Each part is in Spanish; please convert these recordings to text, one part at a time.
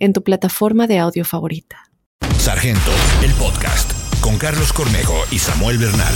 en tu plataforma de audio favorita. Sargento, el podcast, con Carlos Cornejo y Samuel Bernal.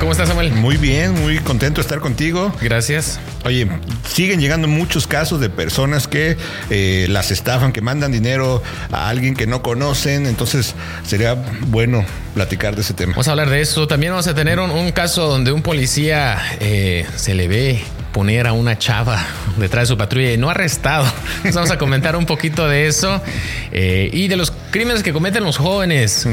¿Cómo estás, Samuel? Muy bien, muy contento de estar contigo. Gracias. Oye, siguen llegando muchos casos de personas que eh, las estafan, que mandan dinero a alguien que no conocen. Entonces, sería bueno platicar de ese tema. Vamos a hablar de eso. También vamos a tener un, caso donde un policía eh, se le ve poner a una chava detrás de su patrulla y no arrestado. vamos a comentar un poquito de eso eh, y de los crímenes que cometen los jóvenes.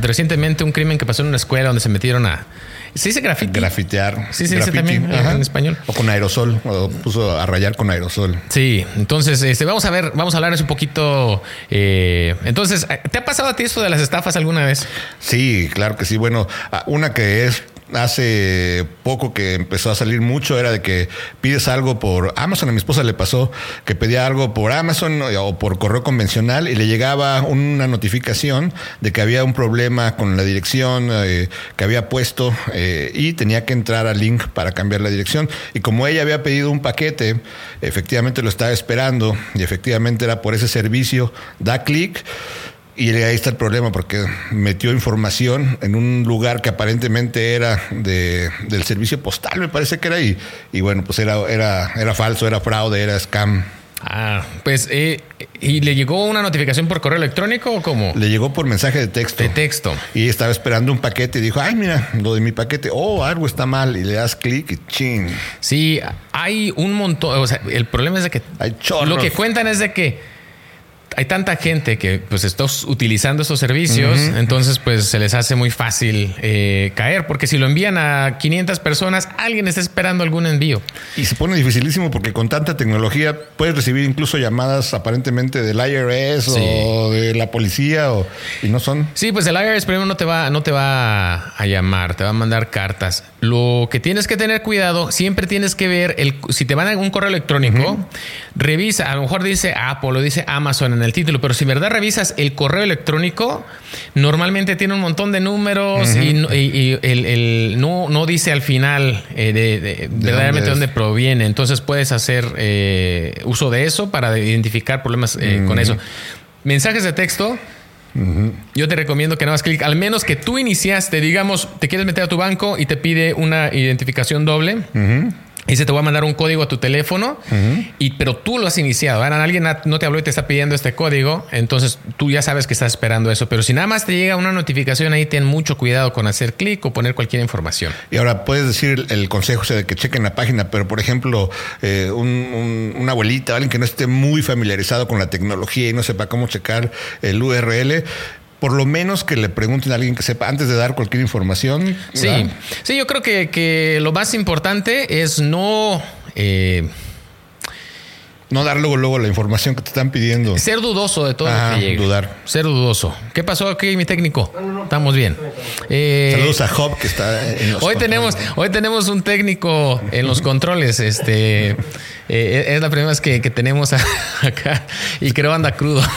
recientemente un crimen que pasó en una escuela donde se metieron a... ¿Se dice grafiti? Grafitear. Sí, sí, dice también en español. O con aerosol, o puso a rayar con aerosol. Sí, entonces este, vamos a ver, vamos a hablar un poquito. Eh, entonces, ¿te ha pasado a ti esto de las estafas alguna vez? Sí, claro que sí. Bueno, una que es hace poco que empezó a salir mucho era de que pides algo por Amazon. A mi esposa le pasó que pedía algo por Amazon o por correo convencional y le llegaba una notificación de que había un problema con la dirección eh, que había puesto eh, y tenía que entrar al link para cambiar la dirección. Y como ella había pedido un paquete, efectivamente lo estaba esperando y efectivamente era por ese servicio, da clic y ahí está el problema, porque metió información en un lugar que aparentemente era de, del servicio postal, me parece que era, y, y bueno, pues era, era, era falso, era fraude, era scam. Ah, pues, eh, ¿y le llegó una notificación por correo electrónico o cómo? Le llegó por mensaje de texto. De texto. Y estaba esperando un paquete y dijo, ay, mira, lo de mi paquete, oh, algo está mal. Y le das clic y ching. Sí, hay un montón, o sea, el problema es de que... Hay chorros. Lo que cuentan es de que hay tanta gente que pues está utilizando estos servicios, entonces pues se les hace muy fácil eh, caer, porque si lo envían a 500 personas, alguien está esperando algún envío. Y se pone dificilísimo porque con tanta tecnología puedes recibir incluso llamadas aparentemente del IRS o de la policía o, y no son. Sí, pues el IRS primero no te va, no te va a llamar, te va a mandar cartas. Lo que tienes que tener cuidado, siempre tienes que ver el, si te van a un correo electrónico, revisa, a lo mejor dice Apple o dice Amazon en el título, pero si verdad revisas el correo electrónico, normalmente tiene un montón de números y, el, no, no dice al final eh, de, verdaderamente dónde, proviene. Entonces puedes hacer eh, uso de eso para identificar problemas eh, con eso. Mensajes de texto. Yo te recomiendo que no hagas clic, al menos que tú iniciaste, digamos, te quieres meter a tu banco y te pide una identificación doble. Dice, te voy a mandar un código a tu teléfono, y, pero tú lo has iniciado. Ahora alguien no te habló y te está pidiendo este código, entonces tú ya sabes que estás esperando eso. Pero si nada más te llega una notificación ahí, ten mucho cuidado con hacer clic o poner cualquier información. Y ahora puedes decir el consejo de que chequen la página, pero por ejemplo, eh, una abuelita, alguien que no esté muy familiarizado con la tecnología y no sepa cómo checar el URL, por lo menos que le pregunten a alguien que sepa antes de dar cualquier información. Sí, sí, yo creo que, que, lo más importante es no... Eh, no dar luego, luego la información que te están pidiendo. Ser dudoso de todo lo que llegue. Dudar. Ser dudoso. ¿Qué pasó aquí, mi técnico? Estamos bien. Eh, Saludos a Job que está en los hoy tenemos Hoy tenemos un técnico en los controles. Este eh, es la primera vez que, tenemos acá y creo anda crudo.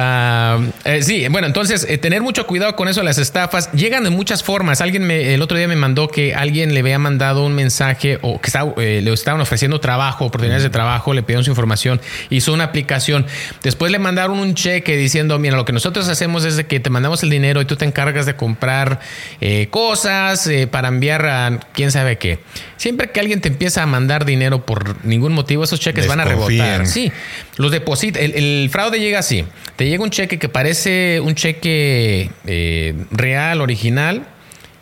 Ah, eh, sí, bueno, entonces tener mucho cuidado con eso, las estafas llegan de muchas formas. Alguien me, el otro día me mandó que alguien le había mandado un mensaje o que estaba, le estaban ofreciendo trabajo, oportunidades de trabajo, le pidieron su información, hizo una aplicación. Después le mandaron un cheque diciendo, mira, lo que nosotros hacemos es de que te mandamos el dinero y tú te encargas de comprar eh, cosas eh, para enviar a quién sabe qué. Siempre que alguien te empieza a mandar dinero por ningún motivo, esos cheques van a rebotar. Sí, los depositan. El, fraude llega así. Te llega un cheque que parece un cheque eh, real, original.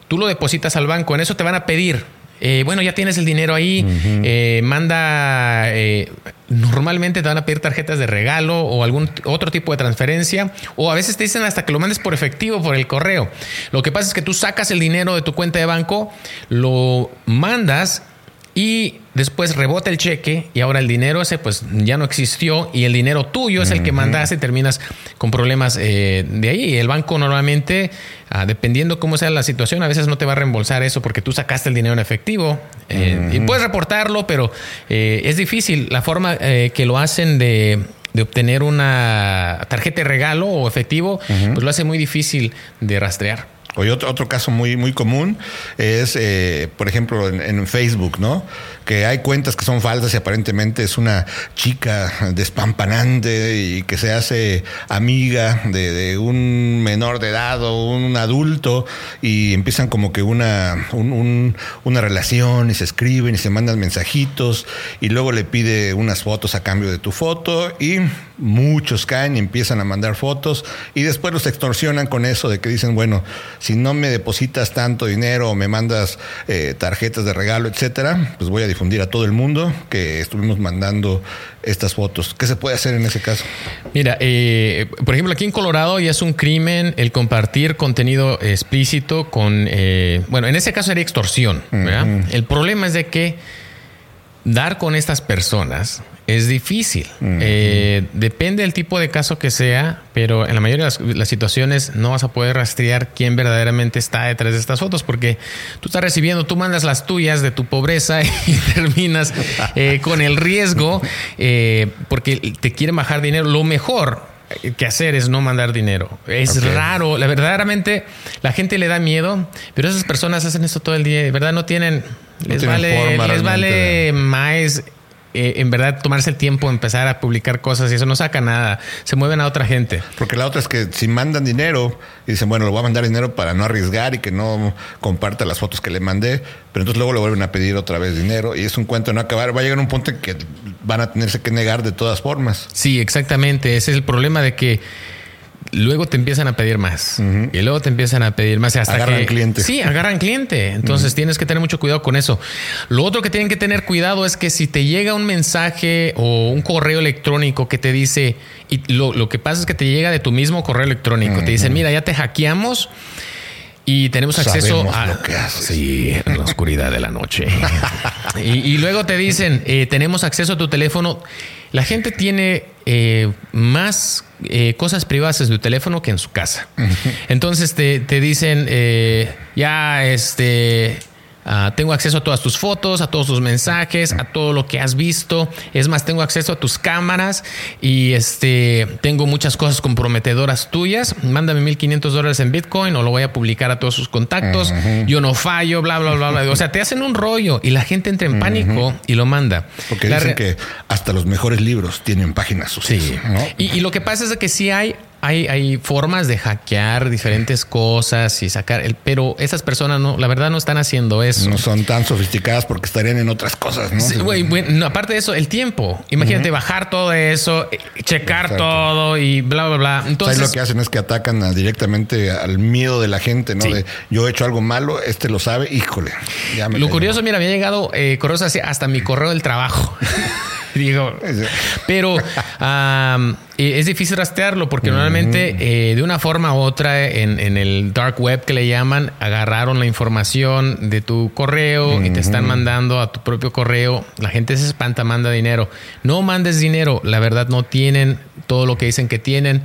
Tú lo depositas al banco. En eso te van a pedir eh, bueno, ya tienes el dinero ahí, eh, manda, eh, normalmente te van a pedir tarjetas de regalo o algún otro tipo de transferencia, o a veces te dicen hasta que lo mandes por efectivo, por el correo. Lo que pasa es que tú sacas el dinero de tu cuenta de banco, lo mandas y después rebota el cheque y ahora el dinero ese pues ya no existió y el dinero tuyo es el que mandaste y terminas con problemas eh, de ahí. El banco normalmente, ah, dependiendo cómo sea la situación, a veces no te va a reembolsar eso porque tú sacaste el dinero en efectivo eh, y puedes reportarlo, pero eh, es difícil. La forma que lo hacen de de obtener una tarjeta de regalo o efectivo, pues lo hace muy difícil de rastrear. Oye, otro, otro caso muy, muy común es, eh, por ejemplo, en, Facebook, ¿no? Que hay cuentas que son falsas y aparentemente es una chica despampanante y que se hace amiga de, un menor de edad o un adulto y empiezan como que una, una relación y se escriben y se mandan mensajitos y luego le pide unas fotos a cambio de tu foto y muchos caen y empiezan a mandar fotos y después los extorsionan con eso de que dicen, bueno, si no me depositas tanto dinero o me mandas eh, tarjetas de regalo, etcétera, pues voy a difundir a todo el mundo que estuvimos mandando estas fotos. ¿Qué se puede hacer en ese caso? Mira, eh, por ejemplo, aquí en Colorado ya es un crimen el compartir contenido explícito con, eh, bueno, en ese caso sería extorsión. El problema es de que dar con estas personas es difícil. Eh, depende del tipo de caso que sea, pero en la mayoría de las, situaciones no vas a poder rastrear quién verdaderamente está detrás de estas fotos, porque tú estás recibiendo, tú mandas las tuyas de tu pobreza y terminas eh, con el riesgo, eh, porque te quieren bajar dinero. Lo mejor que hacer es no mandar dinero. Es raro, la verdaderamente la gente le da miedo, pero esas personas hacen esto todo el día, de verdad no tienen les vale les vale más eh, en verdad tomarse el tiempo, empezar a publicar cosas y eso no saca nada. Se mueven a otra gente. Porque la otra es que si mandan dinero y dicen, bueno, le voy a mandar dinero para no arriesgar y que no comparta las fotos que le mandé, pero entonces luego le vuelven a pedir otra vez dinero y es un cuento de no acabar. Va a llegar un punto en que van a tenerse que negar de todas formas. Sí, exactamente. Ese es el problema de que luego te empiezan a pedir más y luego te empiezan a pedir más hasta agarran cliente. Sí, agarran cliente. Entonces tienes que tener mucho cuidado con eso. Lo otro que tienen que tener cuidado es que si te llega un mensaje o un correo electrónico que te dice y lo, que pasa es que te llega de tu mismo correo electrónico, te dicen, "Mira, ya te hackeamos." Y tenemos acceso a lo que Sí, en la oscuridad de la noche. y, luego te dicen, eh, tenemos acceso a tu teléfono. La gente tiene eh, más eh, cosas privadas en su teléfono que en su casa. Entonces te, te dicen, ya, este Ah, tengo acceso a todas tus fotos, a todos tus mensajes, a todo lo que has visto. Es más, tengo acceso a tus cámaras y este, tengo muchas cosas comprometedoras tuyas. Mándame 1500 dólares en Bitcoin o lo voy a publicar a todos sus contactos. Yo no fallo, bla, bla, bla, bla. O sea, te hacen un rollo y la gente entra en pánico y lo manda. Porque dicen que hasta los mejores libros tienen páginas. Sí. Y, y, lo que pasa es que sí hay hay, formas de hackear diferentes cosas y sacar el, pero esas personas no, la verdad no están haciendo eso. No son tan sofisticadas porque estarían en otras cosas, ¿no? aparte de eso, el tiempo. Imagínate bajar todo eso, checar todo y bla, bla, bla. Entonces lo que hacen es que atacan directamente al miedo de la gente, ¿no? De yo he hecho algo malo, este lo sabe, híjole. lo curioso, mira, me ha llegado eh, correos así, hasta mi correo del trabajo. Digo, pero es difícil rastrearlo porque normalmente eh, de una forma u otra en, el dark web que le llaman, agarraron la información de tu correo y te están mandando a tu propio correo. La gente se espanta, manda dinero. No mandes dinero, la verdad no tienen todo lo que dicen que tienen.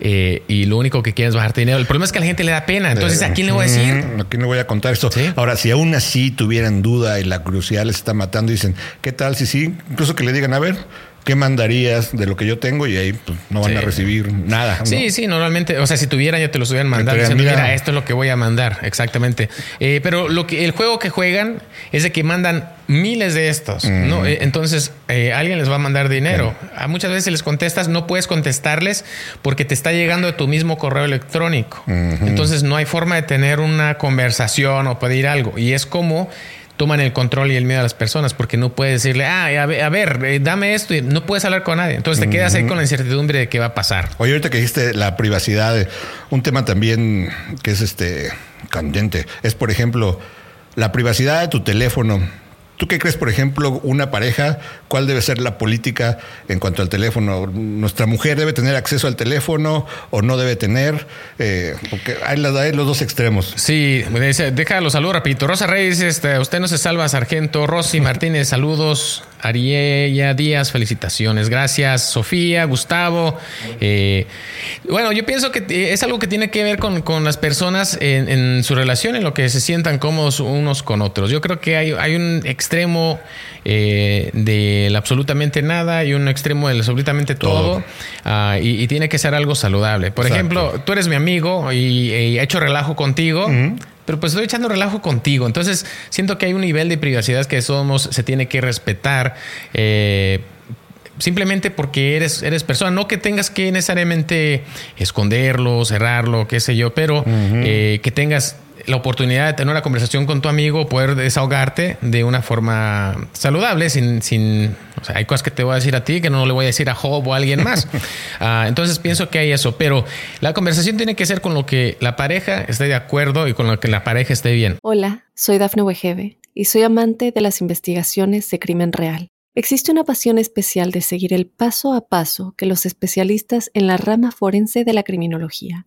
Eh, y lo único que quieren es bajarte dinero. El problema es que a la gente le da pena. Entonces, ¿a quién le voy a decir? ¿A quién le voy a contar esto? Ahora, si aún así tuvieran duda y la curiosidad les está matando, dicen, ¿qué tal si sí? Incluso que le digan, a ver, ¿qué mandarías de lo que yo tengo? Y ahí pues, no van a recibir nada. Sí, sí, normalmente, o sea, si tuvieran ya te los hubieran mandado diciendo, mira, esto es lo que voy a mandar, exactamente. Eh, pero lo que el juego que juegan es de que mandan miles de estos, ¿no? Eh, entonces, eh, alguien les va a mandar dinero. A muchas veces les contestas, no puedes contestarles porque te está llegando de tu mismo correo electrónico. Entonces, no hay forma de tener una conversación o pedir algo. Y es como toman el control y el miedo a las personas porque no puedes decirle, ah, a ver, eh, dame esto y no puedes hablar con nadie. Entonces te quedas ahí con la incertidumbre de qué va a pasar. Oye, ahorita que dijiste la privacidad, un tema también que es este candente es, por ejemplo, la privacidad de tu teléfono ¿Tú qué crees, por ejemplo, una pareja? ¿Cuál debe ser la política en cuanto al teléfono? ¿Nuestra mujer debe tener acceso al teléfono o no debe tener? Eh, porque hay, los dos extremos. Sí, deja los saludos rapidito. Rosa Reyes, este, usted no se salva, sargento. Rosy Martínez, saludos. Ariella Díaz, felicitaciones. Gracias, Sofía, Gustavo. Eh, bueno, yo pienso que es algo que tiene que ver con, con las personas en, en, su relación, en lo que se sientan cómodos unos con otros. Yo creo que hay, hay un extremo eh, del absolutamente nada y un extremo del absolutamente todo, uh, y, y, tiene que ser algo saludable. Por Exacto. ejemplo, tú eres mi amigo y, y he hecho relajo contigo. Uh -huh pero pues estoy echando relajo contigo. Entonces siento que hay un nivel de privacidad que somos, se tiene que respetar. Eh, simplemente porque eres, eres persona, no que tengas que necesariamente esconderlo, cerrarlo, qué sé yo, pero uh -huh. eh, que tengas la oportunidad de tener una conversación con tu amigo, poder desahogarte de una forma saludable, sin, sin o sea, hay cosas que te voy a decir a ti que no le voy a decir a Job o a alguien más. uh, entonces pienso que hay eso, pero la conversación tiene que ser con lo que la pareja esté de acuerdo y con lo que la pareja esté bien. Hola, soy Dafne Wegebe y soy amante de las investigaciones de crimen real. Existe una pasión especial de seguir el paso a paso que los especialistas en la rama forense de la criminología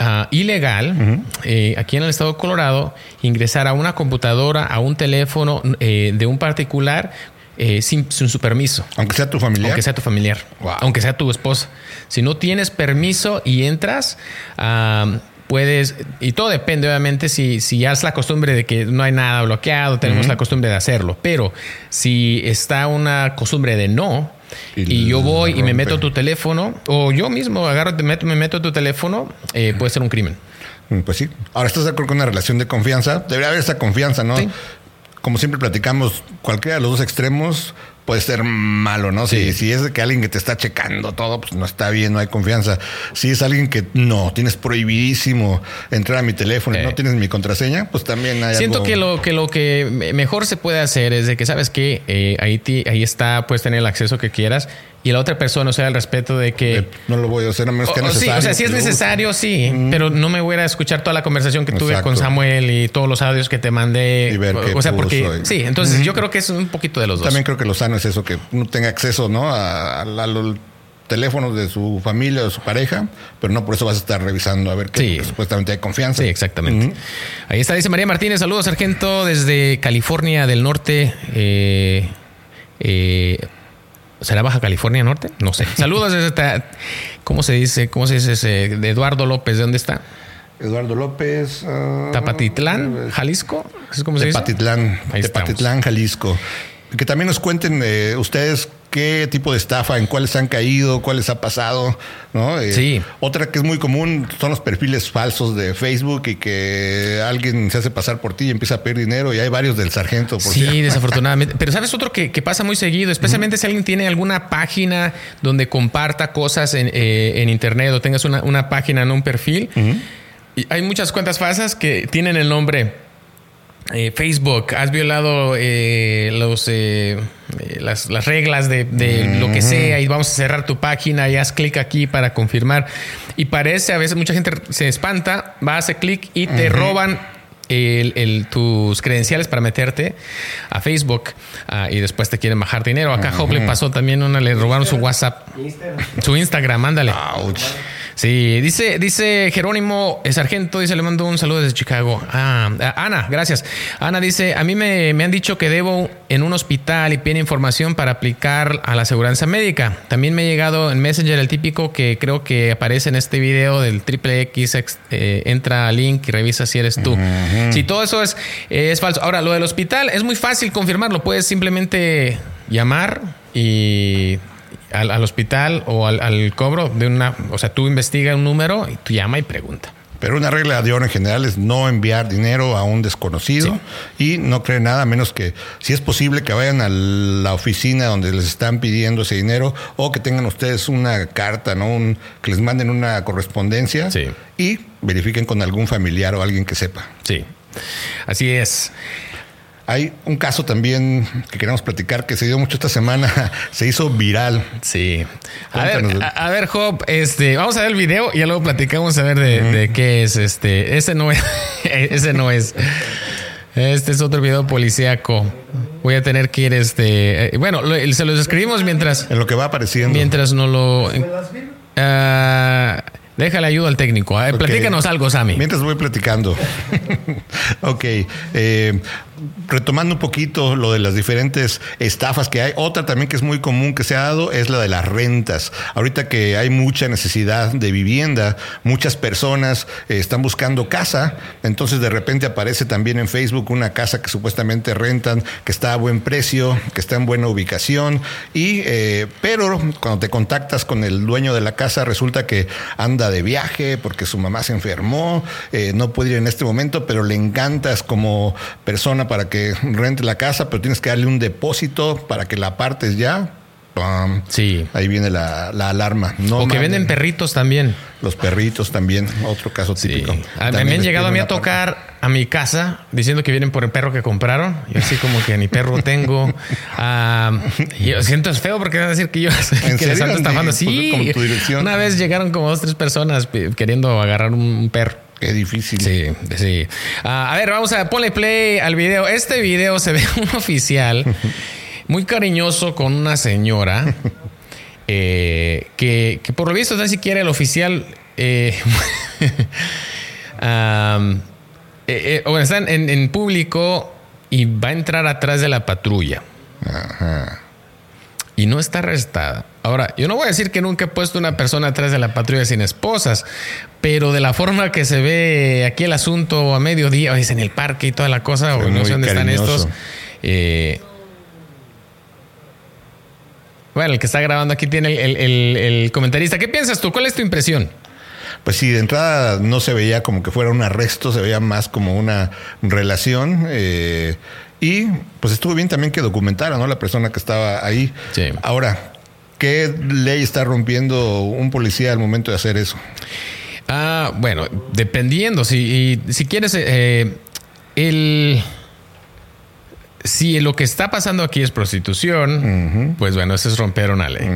uh, ilegal uh -huh. eh, aquí en el estado de Colorado ingresar a una computadora, a un teléfono eh, de un particular eh, sin, sin, su permiso. Aunque sea tu familiar. Aunque sea tu familiar. Wow. Aunque sea tu esposa. Si no tienes permiso y entras, uh, puedes, y todo depende obviamente si, si ya es la costumbre de que no hay nada bloqueado, tenemos uh -huh. la costumbre de hacerlo, pero si está una costumbre de no, y, y yo voy rompe. y me meto a tu teléfono, o yo mismo agarro, te meto, me meto a tu teléfono, eh, puede ser un crimen. Pues sí. Ahora estás de acuerdo con una relación de confianza. Debería haber esa confianza, ¿no? Sí. Como siempre platicamos, cualquiera de los dos extremos puede ser malo, ¿no? Sí. Si, si, es que alguien que te está checando todo, pues no está bien, no hay confianza. Si es alguien que no, tienes prohibidísimo entrar a mi teléfono eh. y no tienes mi contraseña, pues también hay Siento algo... que lo que lo que mejor se puede hacer es de que, ¿sabes que eh, ahí, ahí está, puedes tener el acceso que quieras y la otra persona, o sea, el respeto de que... Eh, no lo voy a hacer a menos que necesario. Sí, o sea, si es necesario, sí, mm. pero no me voy a escuchar toda la conversación que tuve Exacto. con Samuel y todos los audios que te mandé. Y ver o, o sea, porque... Y... Sí, entonces mm. yo creo que es un poquito de los dos. También creo que lo sano es eso, que no tenga acceso, ¿no? A, a, a los teléfonos de su familia o de su pareja, pero no por eso vas a estar revisando a ver que sí. supuestamente hay confianza. Sí, exactamente. Mm. Ahí está, dice María Martínez, saludos, sargento, desde California del Norte. Eh, eh, ¿Será Baja California Norte? No sé. Saludos desde ¿cómo se dice? ¿Cómo se dice ese? De Eduardo López, ¿de dónde está? Eduardo López. Uh, Tapatitlán, Jalisco. ¿Es como se dice? Tepatitlán, Jalisco. Que también nos cuenten eh, ustedes qué tipo de estafa, en cuáles han caído, cuáles ha pasado, ¿no? Eh, sí. Otra que es muy común son los perfiles falsos de Facebook y que alguien se hace pasar por ti y empieza a pedir dinero y hay varios del sargento. Por sí, desafortunadamente. Pero sabes otro que, que, pasa muy seguido, especialmente uh -huh. si alguien tiene alguna página donde comparta cosas en, eh, en internet o tengas una, una página en un perfil. Uh -huh. Y hay muchas cuentas falsas que tienen el nombre eh, Facebook, has violado eh, los, eh, las, las, reglas de, de mm -hmm. lo que sea y vamos a cerrar tu página y haz clic aquí para confirmar. Y parece, a veces mucha gente se espanta, va a hacer clic y te mm -hmm. roban el, el, tus credenciales para meterte a Facebook uh, y después te quieren bajar dinero. Acá uh -huh. Job le pasó también una, le robaron su WhatsApp, Instagram. su Instagram, ándale. Ouch. Sí, dice, dice Jerónimo Sargento, dice, le mando un saludo desde Chicago. Ah, Ana, gracias. Ana dice, a mí me, me, han dicho que debo en un hospital y piden información para aplicar a la aseguranza médica. También me ha llegado en Messenger el típico que creo que aparece en este video del triple X, eh, entra al link y revisa si eres tú. Uh -huh. Si todo eso es, es falso. Ahora, lo del hospital es muy fácil confirmarlo. Puedes simplemente llamar y al, al hospital o al, al, cobro de una, o sea, tú investiga un número y tú llama y pregunta. Pero una regla de oro en general es no enviar dinero a un desconocido y no creer nada, menos que si es posible que vayan a la oficina donde les están pidiendo ese dinero o que tengan ustedes una carta, ¿no? Un, que les manden una correspondencia y verifiquen con algún familiar o alguien que sepa. Sí, así es. Hay un caso también que queremos platicar que se dio mucho esta semana, se hizo viral. Sí. A ver, a, ver, Job, este, vamos a ver el video y luego platicamos a ver de, qué es este. Ese no es, ese no es. Este es otro video policíaco. Voy a tener que ir este. Eh, bueno, se los escribimos mientras. En lo que va apareciendo. Mientras no lo. Uh, déjale ayuda al técnico. Platícanos algo, Sammy. Mientras voy platicando. ok. Eh, retomando un poquito lo de las diferentes estafas que hay, otra también que es muy común que se ha dado es la de las rentas. Ahorita que hay mucha necesidad de vivienda, muchas personas eh, están buscando casa, entonces de repente aparece también en Facebook una casa que supuestamente rentan, que está a buen precio, que está en buena ubicación, y eh, pero cuando te contactas con el dueño de la casa resulta que anda de viaje porque su mamá se enfermó, eh, no puede ir en este momento, pero le encantas como persona para que rente la casa, pero tienes que darle un depósito para que la partes ya. Sí. Ahí viene la, alarma. No o que venden perritos también. Los perritos también, otro caso típico. Me han llegado a mí a tocar a mi casa diciendo que vienen por el perro que compraron. Y así como que ni perro tengo. Ah, yo siento es feo porque van a decir que yo que les ando estafando. Sí, una vez llegaron como dos, tres personas queriendo agarrar un perro. Qué difícil. Sí, sí. Ah, a ver, vamos a ponerle play al video. Este video se ve un oficial muy cariñoso con una señora eh, que, por lo visto, ni siquiera el oficial. Eh, eh, bueno, está en, en, público y va a entrar atrás de la patrulla. Ajá y no está arrestada. Ahora, yo no voy a decir que nunca he puesto una persona atrás de la patrulla sin esposas, pero de la forma que se ve aquí el asunto a mediodía, o es en el parque y toda la cosa, o no sé dónde están estos. Eh, bueno, el que está grabando aquí tiene el, comentarista. ¿Qué piensas tú? ¿Cuál es tu impresión? Pues sí, de entrada no se veía como que fuera un arresto, se veía más como una relación. Eh, y pues estuvo bien también que documentara, ¿no? La persona que estaba ahí. Sí. Ahora, ¿qué ley está rompiendo un policía al momento de hacer eso? Ah, bueno, dependiendo. Si, si quieres, eh, el si lo que está pasando aquí es prostitución, pues bueno, eso es romper una ley.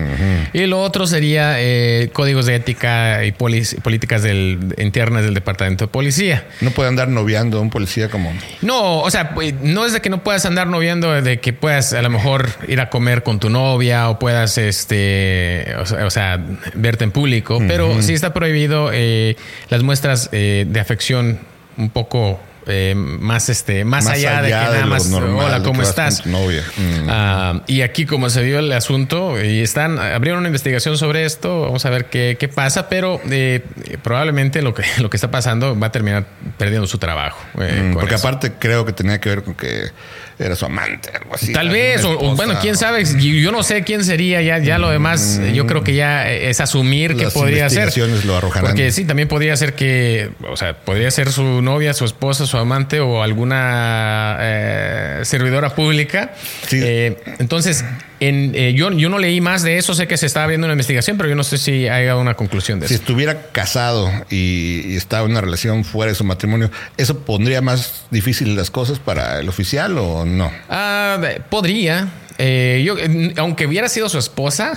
Y lo otro sería eh, códigos de ética y políticas del, internas del departamento de policía. No puede andar noviando a un policía como. No, o sea, pues, no es de que no puedas andar noviando, de que puedas a lo mejor ir a comer con tu novia o puedas, este, o sea, verte en público, pero sí está prohibido eh, las muestras eh, de afección un poco eh, más este más, allá, de que nada más hola cómo estás novia. Ah, y aquí como se vio el asunto y están abrieron una investigación sobre esto vamos a ver qué, qué pasa pero eh, probablemente lo que lo que está pasando va a terminar perdiendo su trabajo eh, mm, porque aparte creo que tenía que ver con que era su amante, algo así. Tal vez, o, bueno, quién sabe, yo no sé quién sería, ya, ya lo demás, yo creo que ya es asumir que podría ser. lo arrojarán. Porque sí, también podría ser que, o sea, podría ser su novia, su esposa, su amante o alguna eh, servidora pública. Eh, entonces, en, eh, yo, yo no leí más de eso, sé que se estaba viendo una investigación, pero yo no sé si hay una conclusión de eso. Si estuviera casado y, estaba en una relación fuera de su matrimonio, ¿eso pondría más difícil las cosas para el oficial o no? Ah, podría. Eh, yo, aunque hubiera sido su esposa,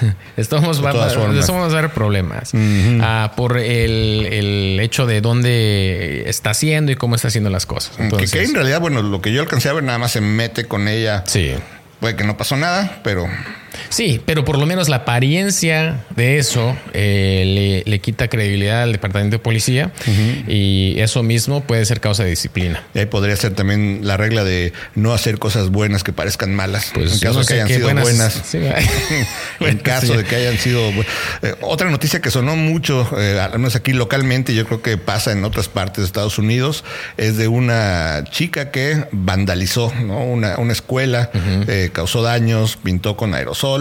estamos, vamos, a dar problemas ah, por el, el, hecho de dónde está haciendo y cómo está haciendo las cosas. Entonces, que, en realidad, bueno, lo que yo alcancé a ver nada más se mete con ella. Sí. Puede que no pasó nada, pero Sí, pero por lo menos la apariencia de eso eh, le, quita credibilidad al departamento de policía y eso mismo puede ser causa de disciplina. Y ahí podría ser también la regla de no hacer cosas buenas que parezcan malas. Pues en caso de que hayan sido buenas. en caso de que hayan sido. Eh, otra noticia que sonó mucho, eh, al menos aquí localmente, yo creo que pasa en otras partes de Estados Unidos, es de una chica que vandalizó una, escuela, causó daños, pintó con aerosol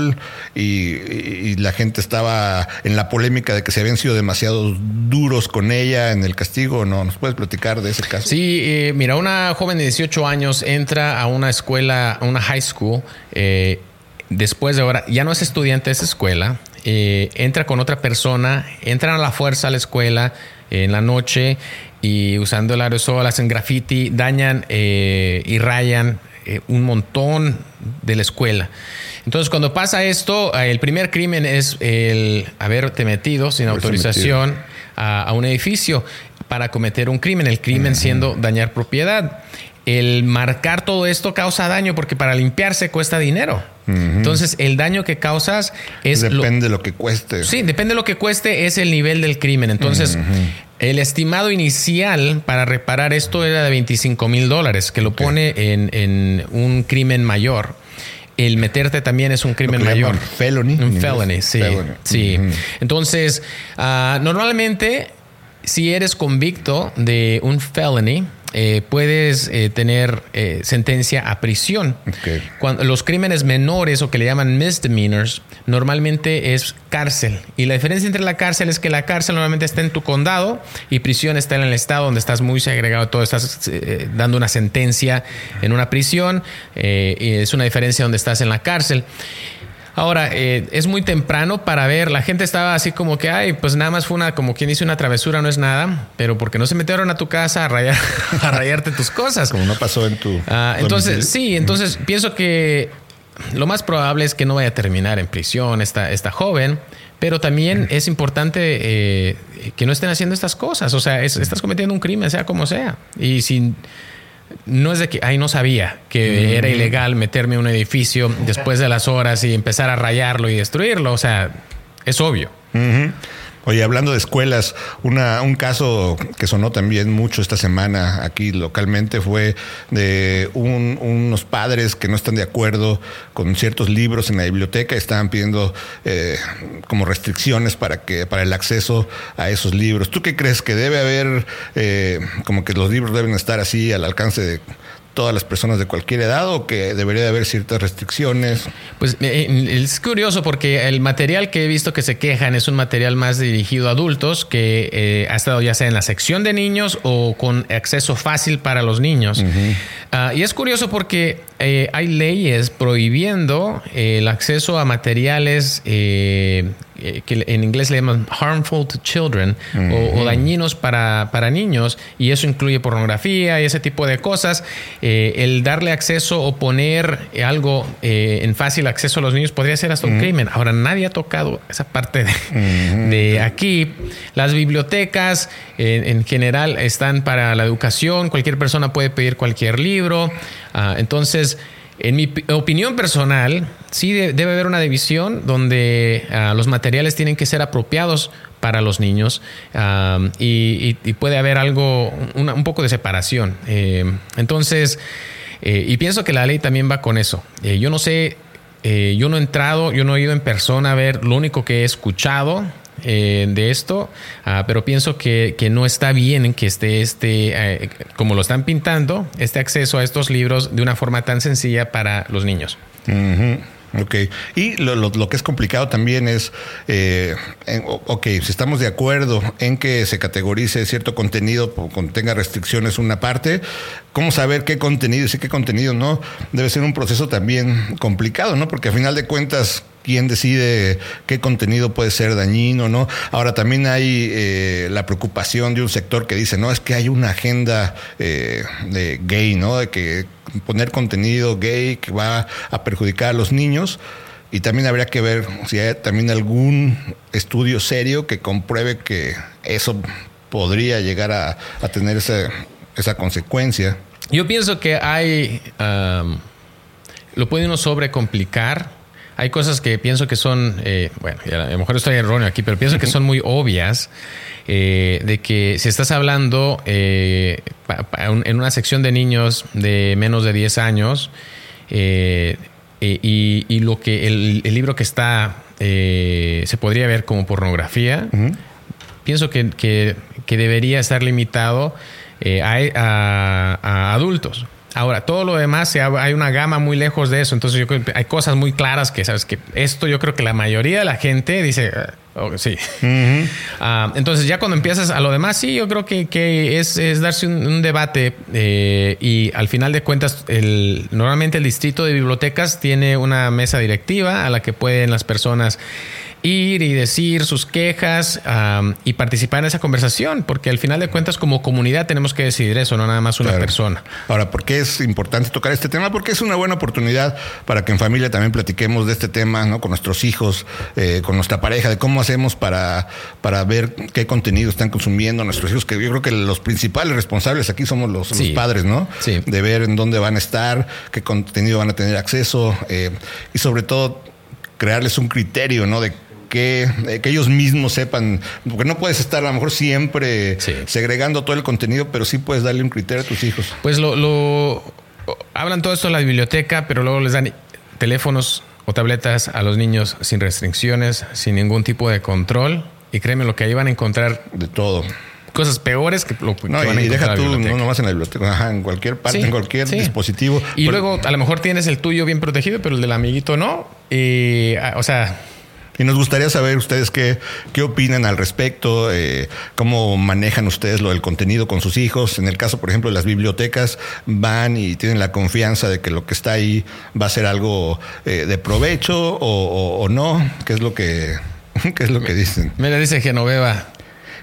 y, la gente estaba en la polémica de que se habían sido demasiado duros con ella en el castigo. ¿No? ¿Nos puedes platicar de ese caso? Sí, eh, mira, una joven de 18 años entra a una escuela, a una high school. Eh, después de ahora, ya no es estudiante de esa escuela, eh, entra con otra persona, entran a la fuerza a la escuela en la noche y usando el aerosol hacen graffiti, dañan y rayan eh, un montón de la escuela. Entonces, cuando pasa esto, eh, el primer crimen es el haberte metido sin autorización a, un edificio para cometer un crimen, el crimen siendo dañar propiedad. El marcar todo esto causa daño porque para limpiarse cuesta dinero. Entonces, el daño que causas es... Depende de lo que cueste. Sí, depende de lo que cueste, es el nivel del crimen. Entonces, el estimado inicial para reparar esto era de 25 mil dólares, que lo pone en, un crimen mayor. El meterte también es un crimen mayor. Felony. Un felony, sí. sí. Entonces, ah, normalmente, si eres convicto de un felony, eh, puedes eh, tener eh, sentencia a prisión. Cuando, los crímenes menores o que le llaman misdemeanors normalmente es cárcel. Y la diferencia entre la cárcel es que la cárcel normalmente está en tu condado y prisión está en el estado donde estás muy segregado, todo estás dando una sentencia en una prisión y es una diferencia donde estás en la cárcel. Ahora, eh, es muy temprano para ver. La gente estaba así como que, ay, pues nada más fue una, como quien dice, una travesura, no es nada, pero porque no se metieron a tu casa a, rayar, a rayarte tus cosas. Como no pasó en tu. Ah, entonces, sí, entonces pienso que lo más probable es que no vaya a terminar en prisión esta, esta joven. Pero también es importante eh, que no estén haciendo estas cosas. O sea, estás cometiendo un crimen, sea como sea. Y sin no es de que, ay, no sabía que era ilegal meterme en un edificio después de las horas y empezar a rayarlo y destruirlo. O sea, es obvio. Oye, hablando de escuelas, una, un caso que sonó también mucho esta semana aquí localmente fue de unos padres que no están de acuerdo con ciertos libros en la biblioteca, estaban pidiendo eh, como restricciones para que para el acceso a esos libros. ¿Tú qué crees que debe haber, eh, como que los libros deben estar así al alcance de todas las personas de cualquier edad o que debería de haber ciertas restricciones? Pues eh, eh, es curioso porque el material que he visto que se quejan es un material más dirigido a adultos que eh, ha estado ya sea en la sección de niños o con acceso fácil para los niños. Ah, y es curioso porque hay leyes prohibiendo el acceso a materiales eh, que en inglés le llaman harmful to children o, dañinos para, para, niños, y eso incluye pornografía y ese tipo de cosas. Eh, el darle acceso o poner algo eh, en fácil acceso a los niños podría ser hasta un crimen. Ahora, nadie ha tocado esa parte de, aquí. Las bibliotecas en general están para la educación, cualquier persona puede pedir cualquier libro. Ah, entonces, en mi opinión personal, sí debe haber una división donde ah, los materiales tienen que ser apropiados para los niños y, puede haber algo, un poco de separación. Eh, entonces, eh, y pienso que la ley también va con eso. Eh, yo no sé, yo no he entrado, yo no he ido en persona a ver, lo único que he escuchado eh, de esto, ah, pero pienso que, no está bien que esté este, eh, como lo están pintando, este acceso a estos libros de una forma tan sencilla para los niños. Ok, y lo, que es complicado también es, eh, ok, si estamos de acuerdo en que se categorice cierto contenido, contenga restricciones una parte, ¿cómo saber qué contenido y qué contenido no? Debe ser un proceso también complicado, ¿no? Porque a final de cuentas, quién decide qué contenido puede ser dañino, ¿no? Ahora también hay eh, la preocupación de un sector que dice, no, es que hay una agenda eh, gay, ¿no? De que poner contenido gay que va a perjudicar a los niños. Y también habría que ver si hay también algún estudio serio que compruebe que eso podría llegar a, tener esa, consecuencia. Yo pienso que hay, lo puede uno sobrecomplicar hay cosas que pienso que son, eh, bueno, a lo mejor estoy erróneo aquí, pero pienso que son muy obvias. Eh, de que si estás hablando eh, en una sección de niños de menos de 10 años y, lo que el, libro que está se podría ver como pornografía, pienso que, debería estar limitado a, adultos. Ahora, todo lo demás, hay una gama muy lejos de eso. Entonces, yo creo que hay cosas muy claras que, sabes, que esto yo creo que la mayoría de la gente dice, ah, oh, sí. Ah, entonces, ya cuando empiezas a lo demás, sí, yo creo que, que es, es, darse un, debate eh, y al final de cuentas, el, normalmente el distrito de bibliotecas tiene una mesa directiva a la que pueden las personas ir y decir sus quejas y participar en esa conversación, porque al final de cuentas como comunidad tenemos que decidir eso, no nada más una persona. Ahora, ¿por qué es importante tocar este tema? Porque es una buena oportunidad para que en familia también platiquemos de este tema, ¿no? Con nuestros hijos, eh, con nuestra pareja, de cómo hacemos para, para ver qué contenido están consumiendo nuestros hijos, que yo creo que los principales responsables aquí somos los, padres, ¿no? Sí. De ver en dónde van a estar, qué contenido van a tener acceso eh, y sobre todo crearles un criterio, ¿no? De eh, que, ellos mismos sepan, porque no puedes estar a lo mejor siempre segregando todo el contenido, pero sí puedes darle un criterio a tus hijos. Pues lo, hablan todo esto en la biblioteca, pero luego les dan teléfonos o tabletas a los niños sin restricciones, sin ningún tipo de control. Y créeme, lo que ahí van a encontrar de todo cosas peores que lo que no, van a y deja tú no nomás en la biblioteca, en cualquier parte, en cualquier dispositivo. Y luego a lo mejor tienes el tuyo bien protegido, pero el del amiguito no. Y, ah, o sea, y nos gustaría saber ustedes qué, qué opinan al respecto, eh, cómo manejan ustedes lo del contenido con sus hijos. En el caso, por ejemplo, de las bibliotecas, van y tienen la confianza de que lo que está ahí va a ser algo eh, de provecho o, no. ¿Qué es lo que, qué es lo que dicen? Mira, dice Genoveva.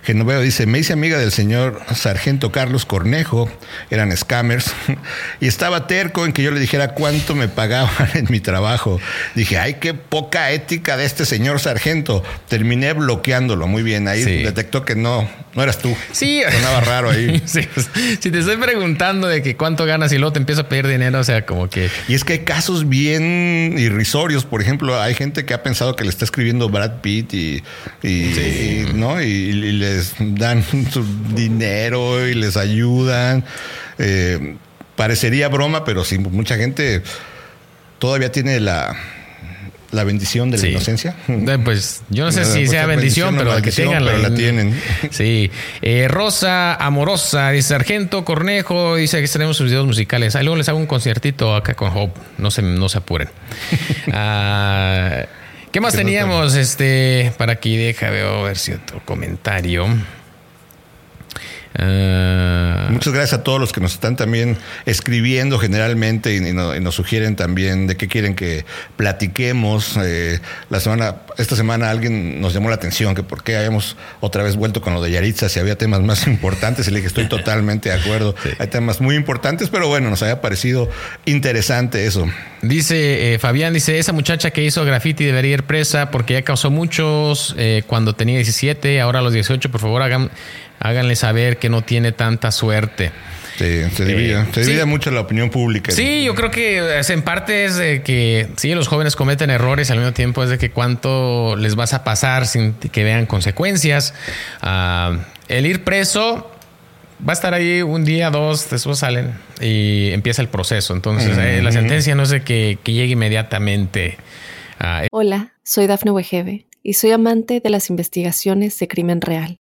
Genoveo dice, me hice amiga del señor sargento Carlos Cornejo, eran scammers, y estaba terco en que yo le dijera cuánto me pagaban en mi trabajo. Dije, ay, qué poca ética de este señor sargento. Terminé bloqueándolo, muy bien, ahí detectó que no, no eras tú. Sí. Sonaba raro ahí. Pues, si te estoy preguntando de que cuánto ganas y luego te empiezo a pedir dinero, o sea, como que... Y es que hay casos bien irrisorios, por ejemplo, hay gente que ha pensado que le está escribiendo Brad Pitt y, ¿no? y le dan su dinero y les ayudan. Eh, parecería broma, pero sí, mucha gente todavía tiene la, la bendición de la inocencia. Pues yo no sé si sea bendición, pero que tengan la, tienen. Sí. Eh, Rosa Amorosa, dice Sargento Cornejo, dice que tenemos sus videos musicales. Ahí luego les hago un conciertito acá con Hope. No se, no se apuren. Ah, ¿Qué más teníamos? Este, para aquí deja, veo a ver si otro comentario. Ah. Muchas gracias a todos los que nos están también escribiendo generalmente y, nos sugieren también de qué quieren que platiquemos. Eh, la semana, esta semana alguien nos llamó la atención que por qué habíamos otra vez vuelto con lo de Yaritza, si había temas más importantes. Y le dije, estoy totalmente de acuerdo. Hay temas muy importantes, pero bueno, nos había parecido interesante eso. Dice eh, Fabián, dice, esa muchacha que hizo graffiti debería ir presa porque ya causó muchos eh, cuando tenía 17, ahora a los 18, por favor hagan háganle saber que no tiene tanta suerte. Sí, se divide, se divide mucho la opinión pública. Sí, yo creo que en parte es de que sí, los jóvenes cometen errores, al mismo tiempo es de que cuánto les vas a pasar sin que vean consecuencias. Ah, el ir preso va a estar ahí un día, dos, después salen y empieza el proceso. Entonces, eh, la sentencia no es de que, llegue inmediatamente. Hola, soy Dafne Wegebe y soy amante de las investigaciones de crimen real.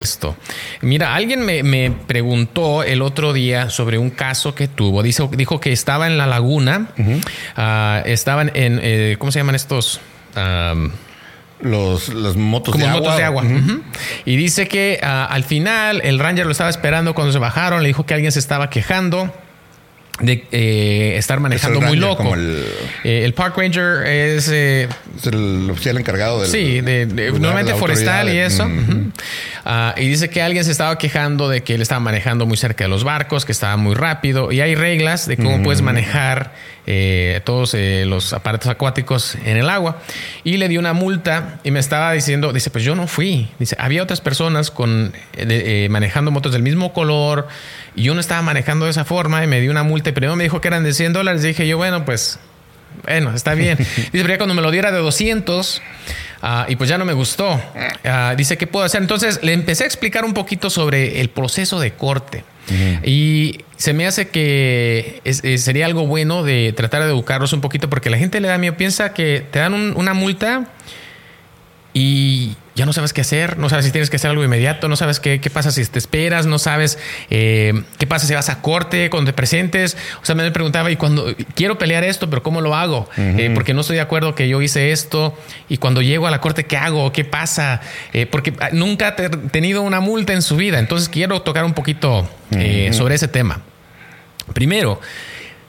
Esto. Mira, alguien me, preguntó el otro día sobre un caso que tuvo. Dijo, dijo que estaba en la laguna, ah, estaban en, eh, ¿cómo se llaman estos? los, motos de agua. de agua. Y dice que ah, al final el ranger lo estaba esperando cuando se bajaron, le dijo que alguien se estaba quejando de eh, estar manejando muy loco. Eh, el... Park Ranger es, eh, es el oficial encargado del. Sí, de, normalmente forestal y eso. Ah, y dice que alguien se estaba quejando de que él estaba manejando muy cerca de los barcos, que estaba muy rápido. Y hay reglas de cómo puedes manejar todos los aparatos acuáticos en el agua. Y le dio una multa y me estaba diciendo, dice, pues yo no fui. Dice, había otras personas con manejando motos del mismo color y yo no estaba manejando de esa forma y me dio una multa. Primero me dijo que eran de 100 dólares. Dije yo, bueno, pues Bueno, está bien. Dice, pero ya cuando me lo diera de 200 ah, y pues ya no me gustó. Ah, dice, ¿qué puedo hacer? Entonces le empecé a explicar un poquito sobre el proceso de corte. Y se me hace que sería algo bueno de tratar de educarlos un poquito porque la gente le da miedo, piensa que te dan una multa y ya no sabes qué hacer, no sabes si tienes que hacer algo inmediato, no sabes qué, qué pasa si te esperas, no sabes eh, qué pasa si vas a corte, cuando te presentes. O sea, me preguntaba, y cuando quiero pelear esto, pero ¿cómo lo hago? Eh, porque no estoy de acuerdo que yo hice esto y cuando llego a la corte, ¿qué hago? ¿Qué pasa? Eh, porque nunca he tenido una multa en su vida, entonces quiero tocar un poquito sobre ese tema. Primero,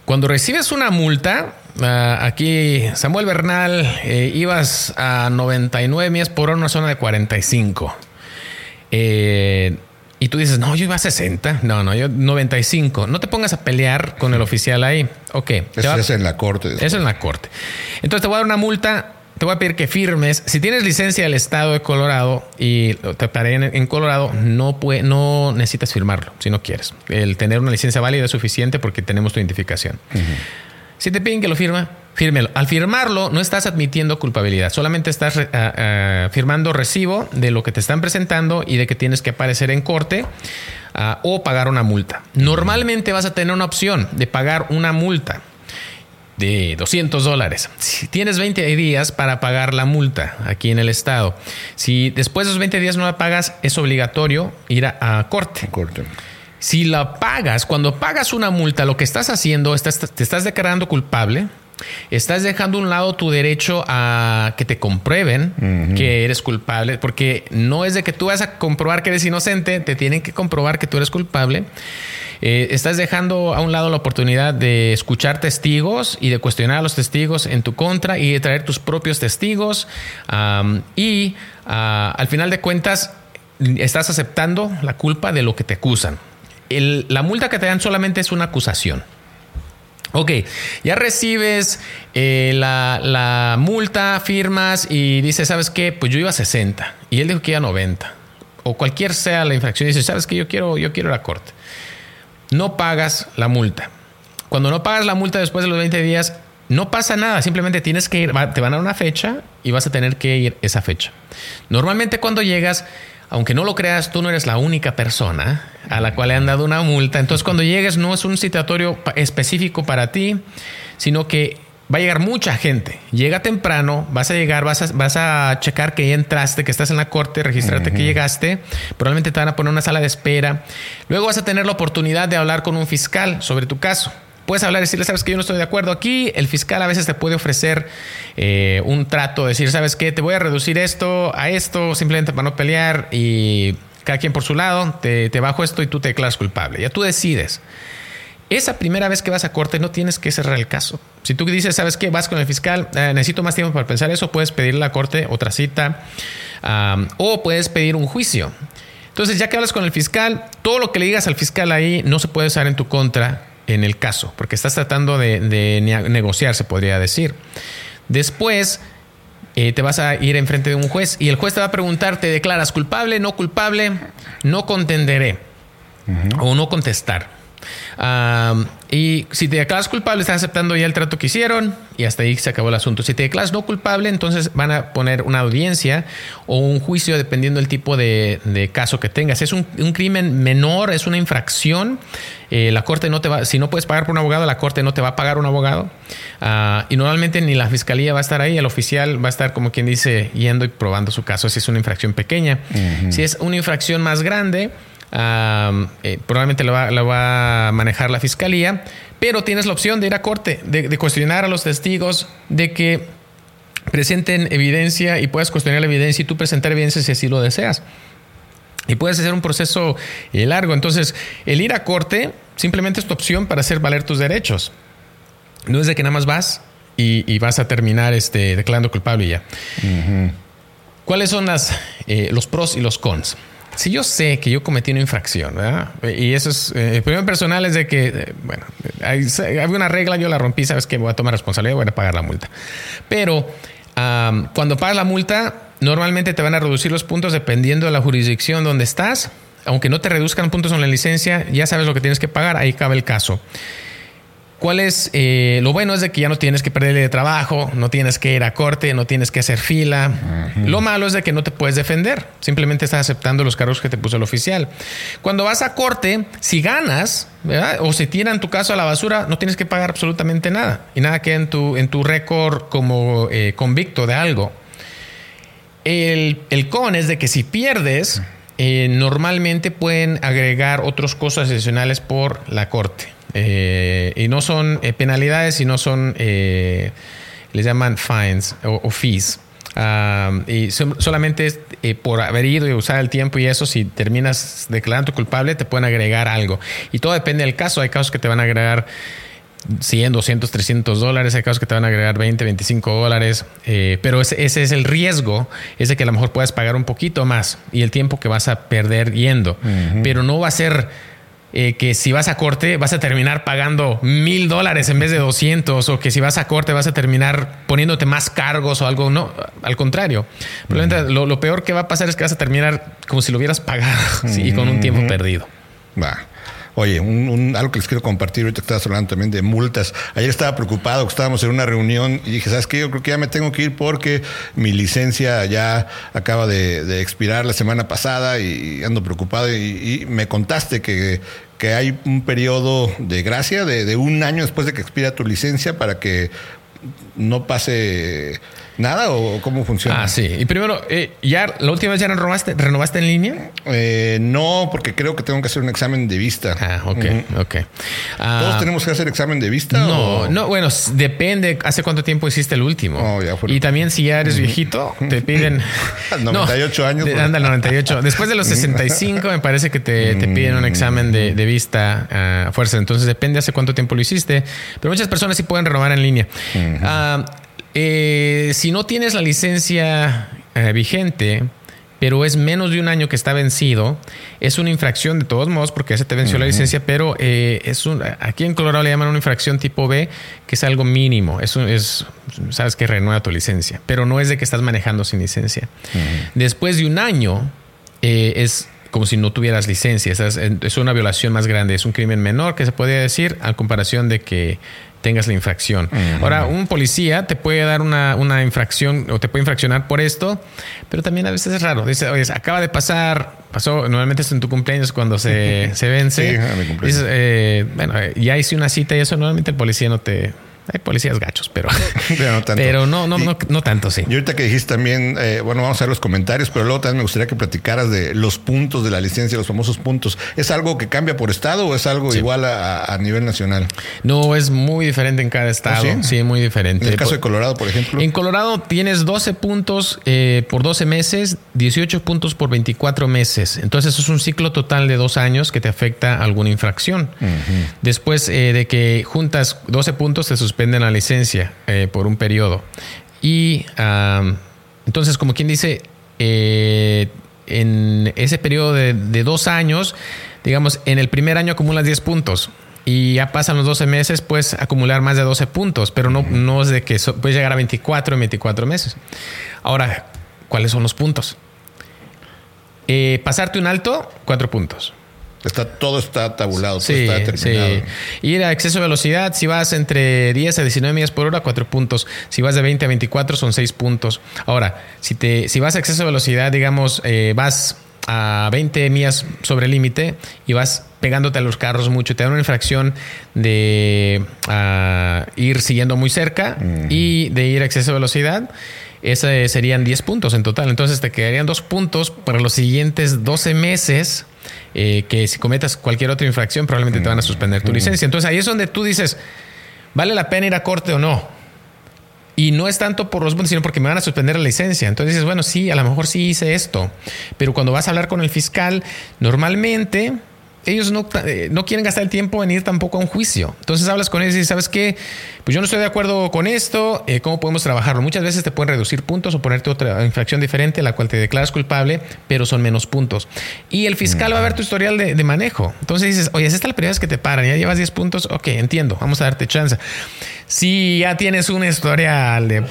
cuando recibes una multa, Ah, aquí Samuel Bernal, eh, ibas a 99 millas por hora en una zona de 45. Eh, y tú dices, no, yo iba a 60. No, no, yo 95. No te pongas a pelear con el oficial ahí. Ok. Eso es en la corte. Eso es en la corte. Entonces te voy a dar una multa. Te voy a pedir que firmes. Si tienes licencia del estado de Colorado y te paré en, Colorado, no, no necesitas firmarlo si no quieres. El tener una licencia válida es suficiente porque tenemos tu identificación. Si te piden que lo firma, fírmelo. Al firmarlo, no estás admitiendo culpabilidad, solamente estás eh, eh, firmando recibo de lo que te están presentando y de que tienes que aparecer en corte ah, o pagar una multa. Normalmente vas a tener una opción de pagar una multa de 200 dólares. Si tienes 20 días para pagar la multa aquí en el estado, si después de esos 20 días no la pagas, es obligatorio ir a, corte. corte. Si la pagas, cuando pagas una multa, lo que estás haciendo, te estás declarando culpable, estás dejando a un lado tu derecho a que te comprueben que eres culpable, porque no es de que tú vas a comprobar que eres inocente, te tienen que comprobar que tú eres culpable. Eh, estás dejando a un lado la oportunidad de escuchar testigos y de cuestionar a los testigos en tu contra y de traer tus propios testigos. y ah, al final de cuentas, estás aceptando la culpa de lo que te acusan la multa que te dan solamente es una acusación. Ok, ya recibes eh, la, multa, firmas y dices, ¿sabes qué? Pues yo iba a 60 y él dijo que iba a 90. O cualquier sea la infracción, dices, ¿sabes qué? Yo quiero, yo quiero la corte. No pagas la multa. Cuando no pagas la multa después de los 20 días, no pasa nada, simplemente tienes que ir, te van a dar una fecha y vas a tener que ir esa fecha. Normalmente cuando llegas, aunque no lo creas, tú no eres la única persona a la cual le han dado una multa. Entonces, cuando llegues, no es un citatorio específico para ti, sino que va a llegar mucha gente. Llega temprano, vas a llegar, vas a, vas a checar que ya entraste, que estás en la corte, registrarte que llegaste. Probablemente te van a poner una sala de espera. Luego vas a tener la oportunidad de hablar con un fiscal sobre tu caso puedes hablar y decirle, sabes que yo no estoy de acuerdo aquí. El fiscal a veces te puede ofrecer eh, un trato, decir, sabes que te voy a reducir esto a esto, simplemente para no pelear y cada quien por su lado, te, bajo esto y tú te declaras culpable. Ya tú decides. Esa primera vez que vas a corte no tienes que cerrar el caso. Si tú dices, ¿sabes qué? Vas con el fiscal, eh, necesito más tiempo para pensar eso, puedes pedir la corte otra cita o puedes pedir un juicio. Entonces, ya que hablas con el fiscal, todo lo que le digas al fiscal ahí no se puede usar en tu contra en el caso, porque estás tratando de, negociar, se podría decir. Después eh, te vas a ir enfrente de un juez y el juez te va a preguntar, ¿te declaras culpable, no culpable? No contenderé o no contestar y si te declaras culpable, estás aceptando ya el trato que hicieron y hasta ahí se acabó el asunto. Si te declaras no culpable, entonces van a poner una audiencia o un juicio dependiendo del tipo de, caso que tengas. Es un, crimen menor, es una infracción. Eh, la corte no te va, si no puedes pagar por un abogado, la corte no te va a pagar un abogado. Ah, y normalmente ni la fiscalía va a estar ahí, el oficial va a estar como quien dice yendo y probando su caso si es una infracción pequeña. Si es una infracción más grande, eh, probablemente lo va, a manejar la fiscalía, pero tienes la opción de ir a corte, de, cuestionar a los testigos, de que presenten evidencia y puedas cuestionar la evidencia y tú presentar evidencia si así lo deseas. Y puedes hacer un proceso eh, largo. Entonces, el ir a corte simplemente es tu opción para hacer valer tus derechos. No es de que nada más vas y, vas a terminar este, declarando culpable y ya. ¿Cuáles son las, eh, los pros y los cons? Si yo sé que yo cometí una infracción, ¿verdad? Y eso es, eh, el primer personal es de que, eh, bueno, hay, una regla, yo la rompí, sabes que voy a tomar responsabilidad, voy a pagar la multa. Pero cuando pagas la multa, normalmente te van a reducir los puntos dependiendo de la jurisdicción donde estás. Aunque no te reduzcan puntos en la licencia, ya sabes lo que tienes que pagar, ahí cabe el caso. ¿Cuál es? Eh, lo bueno es de que ya no tienes que perderle de trabajo, no tienes que ir a corte, no tienes que hacer fila. Lo malo es de que no te puedes defender. Simplemente estás aceptando los cargos que te puso el oficial. Cuando vas a corte, si ganas, o se tiran tu caso a la basura, no tienes que pagar absolutamente nada. Y nada queda en tu, en tu récord como eh, convicto de algo. El, el con es de que si pierdes, eh, normalmente pueden agregar otras cosas adicionales por la corte. Eh, y no son eh, penalidades, sino son, eh, les llaman fines o, fees. y solamente por haber ido y usar el tiempo y eso, si terminas declarando culpable, te pueden agregar algo. Y todo depende del caso. Hay casos que te van a agregar 100, 200, 300 dólares. Hay casos que te van a agregar 20, 25 dólares. pero ese, ese, es el riesgo, es de que a lo mejor puedas pagar un poquito más y el tiempo que vas a perder yendo. Pero no va a ser eh, que si vas a corte vas a terminar pagando mil dólares en vez de 200 o que si vas a corte vas a terminar poniéndote más cargos o algo. No, al contrario. Probablemente lo, peor que va a pasar es que vas a terminar como si lo hubieras pagado y con un tiempo perdido. Va. Oye, un, algo que les quiero compartir ahorita que estabas hablando también de multas. Ayer estaba preocupado, que estábamos en una reunión y dije, ¿sabes qué? Yo creo que ya me tengo que ir porque mi licencia ya acaba de, expirar la semana pasada y ando preocupado y, me contaste que, que hay un periodo de gracia de, de, un año después de que expira tu licencia para que no pase nada o cómo funciona? Ah, sí. Y primero, eh, ¿ya la última vez ya renovaste, renovaste en línea? Eh, no, porque creo que tengo que hacer un examen de vista. Ah, ok, ok. ¿Todos ah, tenemos que hacer examen de vista? No, no, bueno, depende hace cuánto tiempo hiciste el último. Oh, y también si ya eres viejito, te piden... 98 años. anda, 98. Después de los 65 me parece que te, piden un examen de, vista a fuerza. Entonces depende hace cuánto tiempo lo hiciste. Pero muchas personas sí pueden renovar en línea. Eh, si no tienes la licencia eh, vigente, pero es menos de un año que está vencido, es una infracción de todos modos porque ya se te venció la licencia, pero eh, es un, aquí en Colorado le llaman una infracción tipo B, que es algo mínimo. Es, sabes que renueva tu licencia, pero no es de que estás manejando sin licencia. Después de un año, es como si no tuvieras licencia. Es, es, una violación más grande, es un crimen menor que se podría decir a comparación de que tengas la infracción. Ahora, un policía te puede dar una, una, infracción o te puede infraccionar por esto, pero también a veces es raro. Dice, oye, acaba de pasar, pasó, normalmente es en tu cumpleaños cuando se, se vence. Sí, Dices, eh, bueno, ya hice una cita y eso normalmente el policía no te, hay policías gachos, pero, pero no tanto. no, no, tanto, sí. Y ahorita que dijiste también, eh, bueno, vamos a ver los comentarios, pero luego también me gustaría que platicaras de los puntos de la licencia, los famosos puntos. ¿Es algo que cambia por estado o es algo igual a, nivel nacional? No, es muy diferente en cada estado. ¿Oh, sí? muy diferente. En el caso de Colorado, por ejemplo. En Colorado tienes 12 puntos eh, por 12 meses, 18 puntos por 24 meses. Entonces, eso es un ciclo total de dos años que te afecta alguna infracción. Después eh, de que juntas 12 puntos, te suspenden la licencia eh, por un periodo. Y entonces, como quien dice, eh, en ese periodo de, dos años, digamos, en el primer año acumulas 10 puntos y ya pasan los 12 meses, puedes acumular más de 12 puntos, pero no, no es de que puedes llegar a 24 en 24 meses. Ahora, ¿cuáles son los puntos? Eh, pasarte un alto, 4 puntos. Está, todo está tabulado, todo está determinado. Sí. Ir a exceso de velocidad, si vas entre 10 a 19 millas por hora, 4 puntos. Si vas de 20 a 24, son 6 puntos. Ahora, si, te, si vas a exceso de velocidad, digamos, eh, vas a 20 millas sobre el límite y vas pegándote a los carros mucho, te dan una infracción de uh, ir siguiendo muy cerca y de ir a exceso de velocidad. Ese serían 10 puntos en total. Entonces te quedarían 2 puntos para los siguientes 12 meses eh, que si cometas cualquier otra infracción probablemente te van a suspender tu licencia. Entonces ahí es donde tú dices, ¿vale la pena ir a corte o no? Y no es tanto por los puntos, sino porque me van a suspender la licencia. Entonces dices, bueno, sí, a lo mejor sí hice esto. Pero cuando vas a hablar con el fiscal, normalmente ellos no, eh, no, quieren gastar el tiempo en ir tampoco a un juicio. Entonces hablas con ellos y ¿sabes qué? Pues yo no estoy de acuerdo con esto, eh, ¿cómo podemos trabajarlo? Muchas veces te pueden reducir puntos o ponerte otra infracción diferente, la cual te declaras culpable, pero son menos puntos. Y el fiscal va a ver tu historial de, de manejo. Entonces dices, oye, es esta la primera vez que te paran, ya llevas 10 puntos, ok, entiendo, vamos a darte chance. Si ya tienes una historial de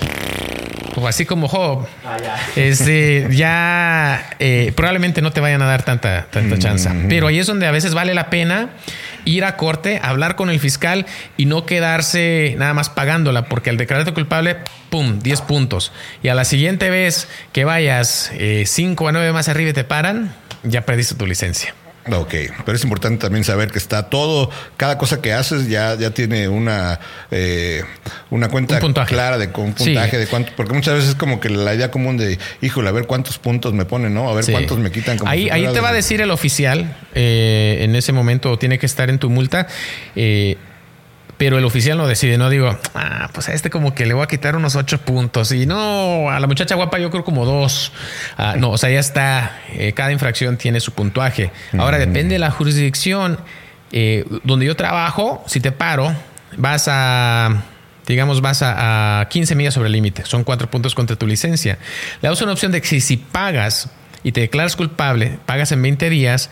así como Job, ah, este, ya eh, probablemente no te vayan a dar tanta, tanta chance. Pero ahí es donde a veces vale la pena ir a corte, hablar con el fiscal y no quedarse nada más pagándola, porque al declararte culpable, ¡pum!, 10 puntos. Y a la siguiente vez que vayas 5 eh, a 9 más arriba y te paran, ya perdiste tu licencia. Ok, pero es importante también saber que está todo, cada cosa que haces ya, ya tiene una, eh, una cuenta clara de un puntaje de cuánto, porque muchas veces es como que la idea común de, híjole, a ver cuántos puntos me ponen, ¿no? A ver cuántos me quitan. Como ahí ahí te va a decir el oficial, eh, en ese momento tiene que estar en tu multa. Eh, pero el oficial no decide, no digo, ah, pues a este como que le voy a quitar unos ocho puntos y no, a la muchacha guapa yo creo como dos. Ah, no, o sea, ya está, eh, cada infracción tiene su puntuaje. Ahora depende de la jurisdicción eh, donde yo trabajo, si te paro, vas a digamos, vas a, 15 millas sobre el límite. Son cuatro puntos contra tu licencia. Le das una opción de que si, si pagas y te declaras culpable, pagas en 20 días,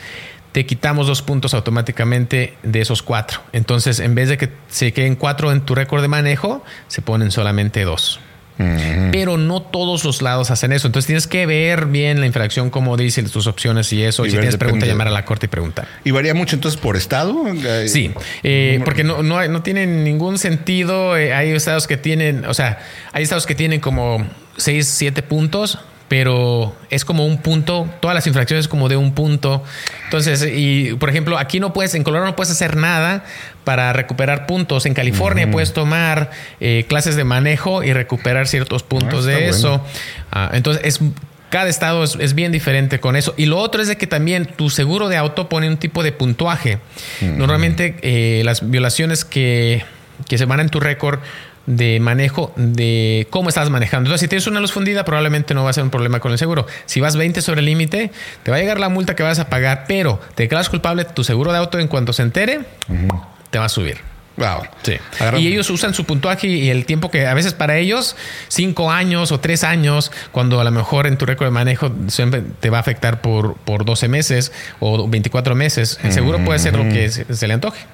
te quitamos dos puntos automáticamente de esos cuatro. Entonces, en vez de que se queden cuatro en tu récord de manejo, se ponen solamente dos. Pero no todos los lados hacen eso. Entonces tienes que ver bien la infracción, como dicen tus opciones y eso. Y, si tienes pregunta, llamar a la corte y preguntar. ¿Y varía mucho entonces por estado? Sí, eh, porque no, no, no tiene ningún sentido. Eh, hay estados que tienen, o sea, hay estados que tienen como seis, siete puntos pero es como un punto, todas las infracciones como de un punto. Entonces, y por ejemplo, aquí no puedes, en Colorado no puedes hacer nada para recuperar puntos. En California puedes tomar eh, clases de manejo y recuperar ciertos puntos ah, de eso. Ah, entonces, es cada estado es, bien diferente con eso. Y lo otro es de que también tu seguro de auto pone un tipo de puntuaje. Normalmente eh, las violaciones que, que se van en tu récord de manejo de cómo estás manejando. Entonces, si tienes una luz fundida, probablemente no va a ser un problema con el seguro. Si vas 20 sobre el límite, te va a llegar la multa que vas a pagar, pero te declaras culpable, tu seguro de auto en cuanto se entere, te va a subir. Wow. Sí. Y ellos usan su puntuaje y el tiempo que a veces para ellos, cinco años o tres años, cuando a lo mejor en tu récord de manejo siempre te va a afectar por, por 12 meses o 24 meses. El seguro puede ser lo que se le antoje.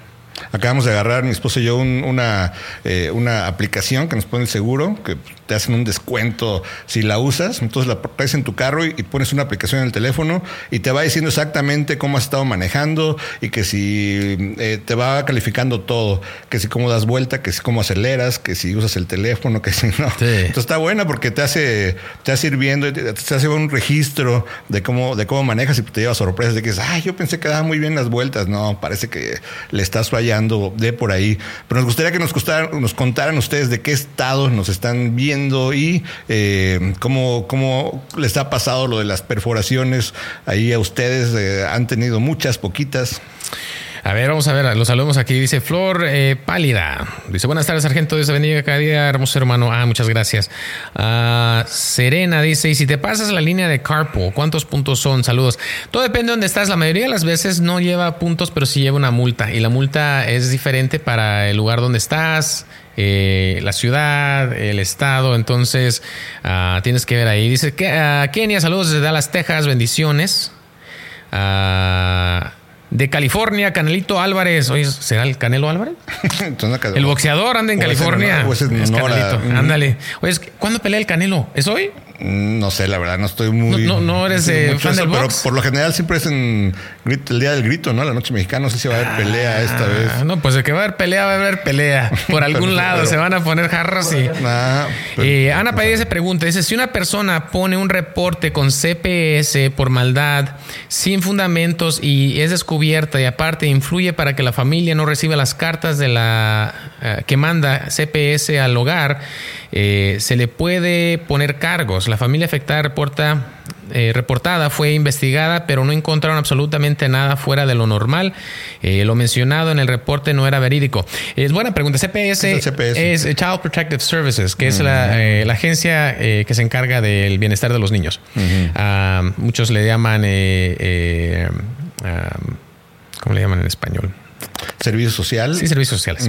Acabamos de agarrar mi esposo y yo una, eh, una aplicación que nos pone el seguro, que te hacen un descuento si la usas. Entonces la traes en tu carro y, pones una aplicación en el teléfono y te va diciendo exactamente cómo has estado manejando y que si eh, te va calificando todo, que si cómo das vuelta, que si cómo aceleras, que si usas el teléfono, que si no. Entonces está buena porque te hace, te hace ir viendo, te, hace un registro de cómo, de cómo manejas y te lleva sorpresas de que dices, ay, yo pensé que daba muy bien las vueltas. No, parece que le estás fallando de por ahí. Pero nos gustaría que nos, nos contaran ustedes de qué estado nos están viendo y eh, cómo, cómo, les ha pasado lo de las perforaciones ahí a ustedes. Eh, ¿Han tenido muchas, poquitas? A ver, vamos a ver, los saludamos aquí. Dice Flor eh, Pálida. Dice, buenas tardes, sargento. Dios bendiga cada día, hermoso hermano. Ah, muchas gracias. Ah, Serena dice, y si te pasas la línea de carpool, ¿cuántos puntos son? Saludos. Todo depende de dónde estás. La mayoría de las veces no lleva puntos, pero sí lleva una multa. Y la multa es diferente para el lugar donde estás, eh, la ciudad, el estado. Entonces, ah, tienes que ver ahí. Dice que uh, Kenia, saludos desde Dallas, Texas, bendiciones. De California, Canelito Álvarez. Oye, ¿será el Canelo Álvarez? el boxeador anda en California. es Canelito. Ándale. Oye, ¿cuándo pelea el Canelo? ¿Es hoy? Mm, no sé, la verdad, no estoy muy. No, no, eres eh, fan del box? Pero por lo general siempre es en el día del grito, ¿no? La noche mexicana. No sé si va a haber pelea esta vez. Ah, no, pues de que va a haber pelea, va a haber pelea. Por algún lado se van a poner jarros y. Ah, eh, Ana Padilla se pregunta: dice, si una persona pone un reporte con CPS por maldad, sin fundamentos y es descubierta y aparte influye para que la familia no reciba las cartas de la eh, que manda CPS al hogar, se le puede poner cargos la familia afectada reporta, eh, reportada fue investigada, pero no encontraron absolutamente nada fuera de lo normal. Eh, lo mencionado en el reporte no era verídico. Es buena pregunta. CPS es, Child Protective Services, que es la, eh, agencia que se encarga del bienestar de los niños. Ah, muchos le llaman, ah, ¿cómo le llaman en español? Servicio social. Sí, servicios sociales.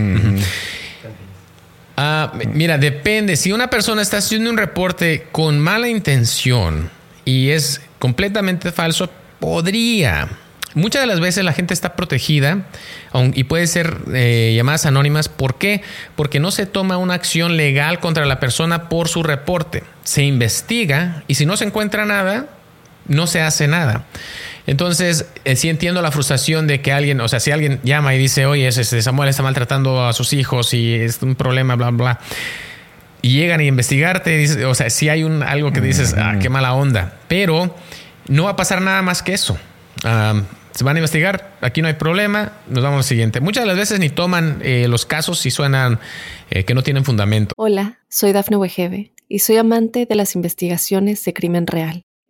Ah, mira, depende. Si una persona está haciendo un reporte con mala intención y es completamente falso, podría. Muchas de las veces la gente está protegida y puede ser eh, llamadas anónimas. ¿Por qué? Porque no se toma una acción legal contra la persona por su reporte. Se investiga y si no se encuentra nada, no se hace nada. Entonces, eh, sí entiendo la frustración de que alguien, o sea, si alguien llama y dice, oye, ese Samuel está maltratando a sus hijos y es un problema, bla, bla, y llegan a investigarte, o sea, si hay un, algo que dices, ah, qué mala onda, pero no va a pasar nada más que eso. se van a investigar, aquí no hay problema, nos vamos al siguiente. Muchas de las veces ni toman eh, los casos si suenan eh, que no tienen fundamento. Hola, soy Dafne Wegebe y soy amante de las investigaciones de crimen real.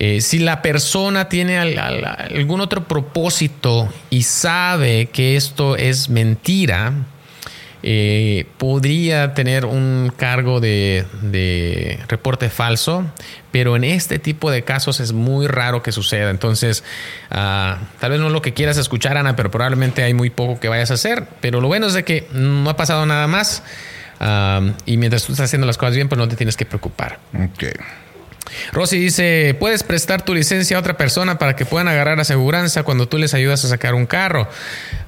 Eh, si la persona tiene algún otro propósito y sabe que esto es mentira, eh, podría tener un cargo de, reporte falso, pero en este tipo de casos es muy raro que suceda. Entonces, ah, tal vez no es lo que quieras escuchar, Ana, pero probablemente hay muy poco que vayas a hacer. Pero lo bueno es que no ha pasado nada más. Ah, y mientras tú estás haciendo las cosas bien, pues no te tienes que preocupar. Okay. Rosy dice, puedes prestar tu licencia a otra persona para que puedan agarrar aseguranza cuando tú les ayudas a sacar un carro.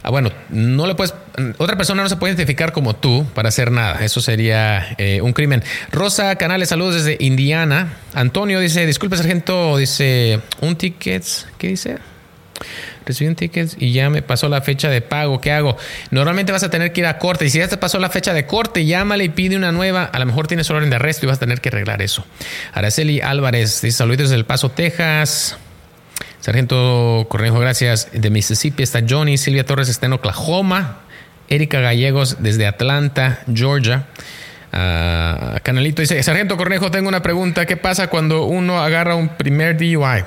Ah, bueno, no le puedes, otra persona no se puede identificar como tú para hacer nada. Eso sería eh, un crimen. Rosa Canales, saludos desde Indiana. Antonio dice, disculpe sargento, dice, un ticket, ¿qué dice? Recibí un ticket y ya me pasó la fecha de pago. ¿Qué hago? Normalmente vas a tener que ir a corte. Y si ya te pasó la fecha de corte, llámale y pide una nueva. A lo mejor tienes orden de arresto y vas a tener que arreglar eso. Araceli Álvarez dice saludos desde El Paso, Texas. Sargento Cornejo, gracias. De Mississippi está Johnny. Silvia Torres está en Oklahoma. Erika Gallegos desde Atlanta, Georgia. Ah, Canalito dice, Sargento Cornejo, tengo una pregunta. ¿Qué pasa cuando uno agarra un primer DUI?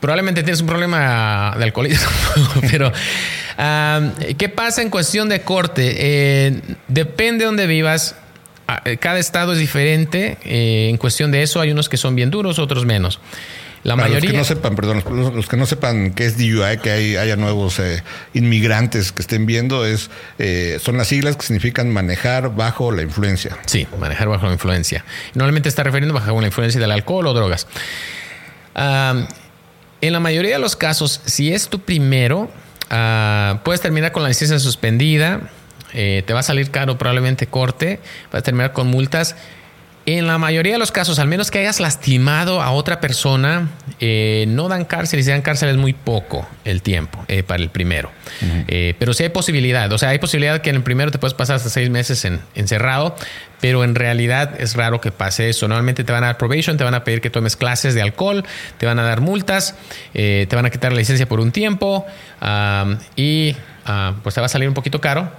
Probablemente tienes un problema de alcoholismo, pero ¿qué pasa en cuestión de corte? Eh, depende de donde vivas. Eh, cada estado es diferente. Eh, en cuestión de eso, hay unos que son bien duros, otros menos. La mayoría. Los que no sepan, perdón, los, que no sepan qué es DUI, que hay, haya nuevos inmigrantes que estén viendo, es son las siglas que significan manejar bajo la influencia. Sí, manejar bajo la influencia. Normalmente está refiriendo bajo la influencia del alcohol o drogas en la mayoría de los casos, si es tu primero, ah, puedes terminar con la licencia suspendida, eh, te va a salir caro probablemente corte, vas a terminar con multas en la mayoría de los casos, al menos que hayas lastimado a otra persona, eh, no dan cárcel y si dan cárcel es muy poco el tiempo eh, para el primero. Eh, pero sí hay posibilidad. O sea, hay posibilidad que en el primero te puedes pasar hasta seis meses en, encerrado, pero en realidad es raro que pase eso. Normalmente te van a dar probation, te van a pedir que tomes clases de alcohol, te van a dar multas, te van a quitar la licencia por un tiempo y pues te va a salir un poquito caro.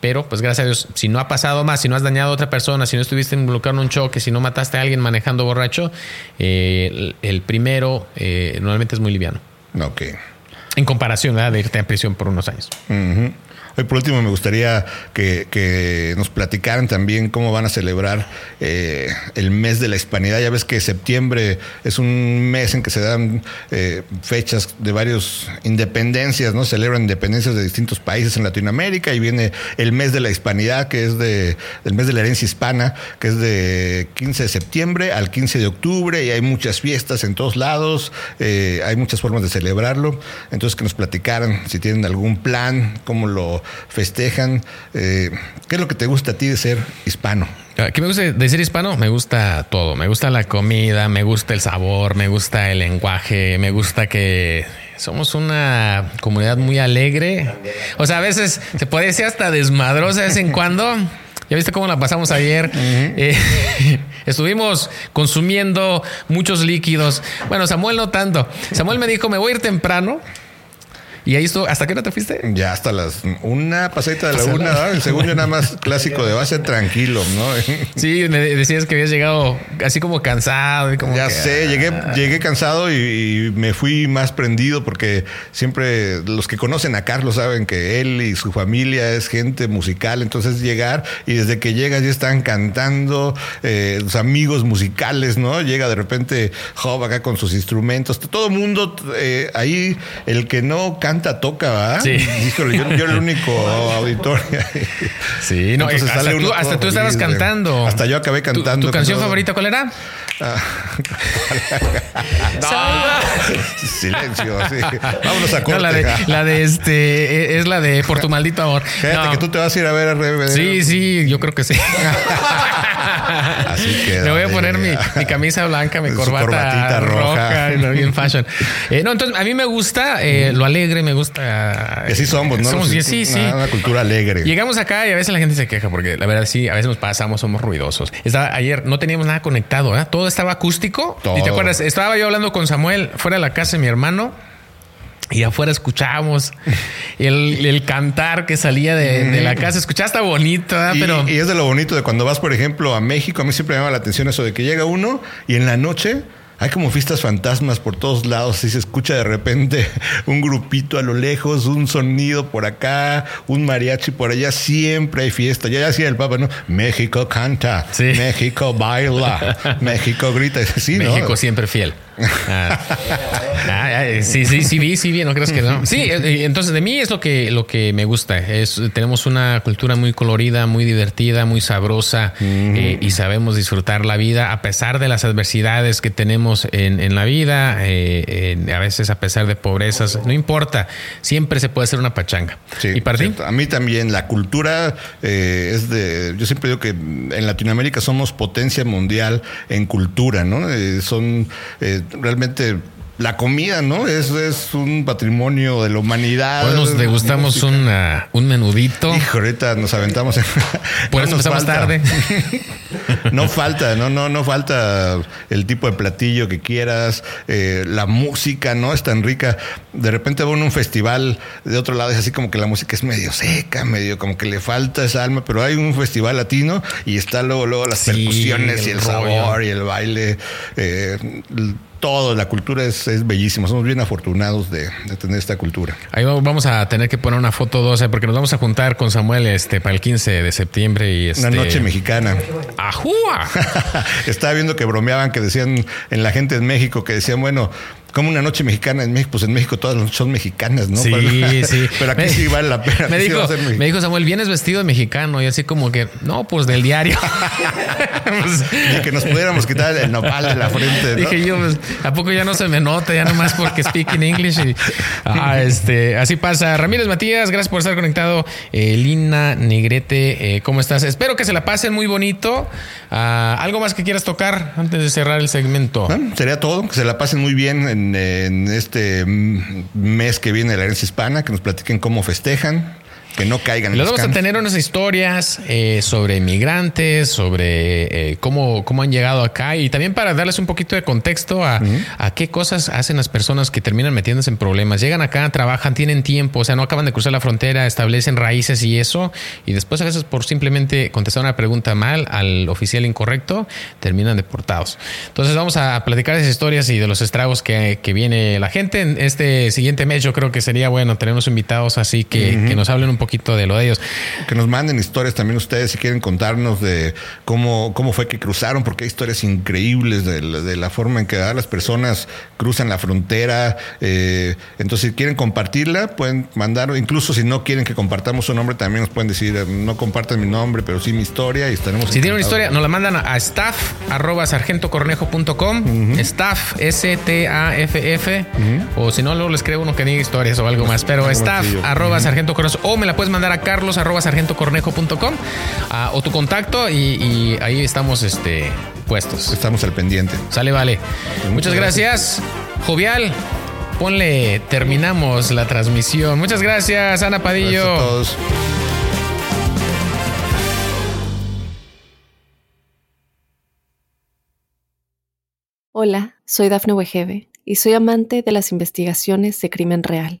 Pero, pues gracias a Dios, si no ha pasado más, si no has dañado a otra persona, si no estuviste involucrado en un choque, si no mataste a alguien manejando borracho, eh, el, primero eh, normalmente es muy liviano. Ok. En comparación ¿verdad? de irte a prisión por unos años. Hoy por último me gustaría que, nos platicaran también cómo van a celebrar eh, el mes de la hispanidad. Ya ves que septiembre es un mes en que se dan eh, fechas de varias independencias, ¿no? Celebran independencias de distintos países en Latinoamérica y viene el mes de la hispanidad, que es de, el mes de la herencia hispana, que es de 15 de septiembre al 15 de octubre y hay muchas fiestas en todos lados, eh, hay muchas formas de celebrarlo. Entonces que nos platicaran si tienen algún plan, cómo lo festejan. Eh, ¿Qué es lo que te gusta a ti de ser hispano? Ah, ¿Qué me gusta de ser hispano? Me gusta todo. Me gusta la comida, me gusta el sabor, me gusta el lenguaje, me gusta que somos una comunidad muy alegre. O sea, a veces se puede decir hasta desmadrosa de vez en cuando. ¿Ya viste cómo la pasamos ayer? Eh, estuvimos consumiendo muchos líquidos. Bueno, Samuel no tanto. Samuel me dijo, me voy a ir temprano Y ahí estuvo. ¿Hasta qué hora te fuiste? Ya hasta las una pasadita de la una, ¿no? el segundo nada más clásico de base tranquilo, ¿no? Sí, me decías que habías llegado así como cansado. Y como ya que, sé, llegué, ah. llegué cansado y, y, me fui más prendido porque siempre los que conocen a Carlos saben que él y su familia es gente musical. Entonces llegar y desde que llegas ya están cantando eh, los amigos musicales, ¿no? Llega de repente Job acá con sus instrumentos. Todo mundo eh, ahí, el que no canta, toca, ¿verdad? Sí. Híjole, yo, yo el único auditor. Sí, no, Entonces hasta, sale tú, uno hasta tú estabas feliz, cantando. Hasta yo acabé ¿Tu- cantando. ¿Tu, canción todo. favorita cuál era? Silencio, sí. Vámonos a No, corte. la de, la de este, es la de Por tu maldito amor. No. que tú te vas a ir a ver a RBD. Sí, sí, yo creo que sí. Así que Me voy a poner mi, camisa blanca, mi corbata corbatita roja. roja, y bien fashion. Eh, no, entonces a mí me gusta eh, lo alegre, me gusta. Que así somos, ¿no? Somos, sí, sí. Una, cultura alegre. Llegamos acá y a veces la gente se queja porque la verdad sí, a veces nos pasamos, somos ruidosos. Estaba, ayer no teníamos nada conectado, ¿eh? todo estaba acústico. Todo. Y te acuerdas, estaba yo hablando con Samuel fuera de la casa de mi hermano. Y afuera escuchábamos el, el cantar que salía de, de la casa. Escuchaba hasta bonito, ¿verdad? Y, pero y es de lo bonito de cuando vas, por ejemplo, a México. A mí siempre me llama la atención eso de que llega uno y en la noche hay como fiestas fantasmas por todos lados y se escucha de repente un grupito a lo lejos, un sonido por acá, un mariachi por allá. Siempre hay fiesta. Ya decía el Papa, ¿no? México canta, Sí. México baila, México grita. Sí, ¿no? México siempre fiel. Ah. Ah, sí, sí, sí vi, sí vi, no crees que no. Sí, eh, entonces de mí es lo que, lo que me gusta. Es, tenemos una cultura muy colorida, muy divertida, muy sabrosa eh, y sabemos disfrutar la vida a pesar de las adversidades que tenemos en, en la vida, eh, en- a veces a pesar de pobrezas, no importa, siempre se puede hacer una pachanga. Sí, ¿Y para ti? cierto. A mí también la cultura eh, es de. Yo siempre digo que en Latinoamérica somos potencia mundial en cultura, ¿no? Eh, son eh, realmente. La comida, ¿no? Es, es un patrimonio de la humanidad. Hoy nos degustamos una- un menudito. Hijo, ahorita nos aventamos. en- Por No eso nos empezamos falta. tarde. No falta, no, no, no falta el tipo de platillo que quieras, eh, la música, ¿no? Es tan rica. De repente voy a un festival de otro lado, es así como que la música es medio seca, medio como que le falta esa alma, pero hay un festival latino y está luego, luego las Sí, percusiones y el rollo. sabor y el baile. eh, todo, la cultura es, es bellísima. Somos bien afortunados de, de tener esta cultura. Ahí va- vamos a tener que poner una foto 12 porque nos vamos a juntar con Samuel este para el 15 de septiembre y este Una noche mexicana. ¡Ajúa! Estaba viendo que bromeaban, que decían en la gente en México, que decían, bueno, como una noche mexicana en México, pues en México todas las noches son mexicanas, ¿no? Sí, sí. Pero aquí Me- sí vale la pena. Me sí dijo, me dijo Samuel, vienes vestido de mexicano y así como que, no, pues del diario. Pues, Y que nos pudiéramos quitar el nopal de la frente, ¿no? Dije yo, pues, ¿a poco ya no se me nota? Ya nomás porque speak in English. Y, ah, este, así pasa. Ramírez Matías, gracias por estar conectado. Eh, Lina Negrete, eh, ¿cómo estás? Espero que se la pasen muy bonito. Ah, ¿Algo más que quieras tocar antes de cerrar el segmento? Bueno, sería todo, que se la pasen muy bien en, este mes que viene la herencia hispana, que nos platiquen cómo festejan, que no caigan Les vamos a tener unas historias eh, sobre migrantes, sobre eh, cómo, cómo han llegado acá y también para darles un poquito de contexto a, a qué cosas hacen las personas que terminan metiéndose en problemas. Llegan acá, trabajan, tienen tiempo, o sea, no acaban de cruzar la frontera, establecen raíces y eso, y después a veces por simplemente contestar una pregunta mal al oficial incorrecto, terminan deportados. Entonces vamos a platicar esas historias y de los estragos que, que viene la gente. En este siguiente mes yo creo que sería bueno tenernos invitados así que, que nos hablen un poquito de lo de ellos. Que nos manden historias también ustedes si quieren contarnos de cómo, cómo fue que cruzaron, porque hay historias increíbles de, la- de la forma en que ah, las personas cruzan la frontera. eh, entonces, si quieren compartirla, pueden mandar, o incluso si no quieren que compartamos su nombre, también nos pueden decir, eh, no compartan mi nombre, pero sí mi historia y estaremos. Si tienen una historia, nos la mandan a staff arroba sargentocornejo.com, staff S-T-A-F-F, o si no, luego les creo uno que diga historias o algo más, pero staff arroba sargentocornejo, o me la puedes mandar a carlos arroba sargentocornejo.com, ah, o tu contacto y, y ahí estamos este, puestos. Estamos al pendiente. Sale, vale. Muchas gracias. Jovial, ponle, terminamos la transmisión. Muchas gracias, Ana Padillo. Gracias a todos. Hola, soy Dafne Wegebe y soy amante de las investigaciones de crimen real.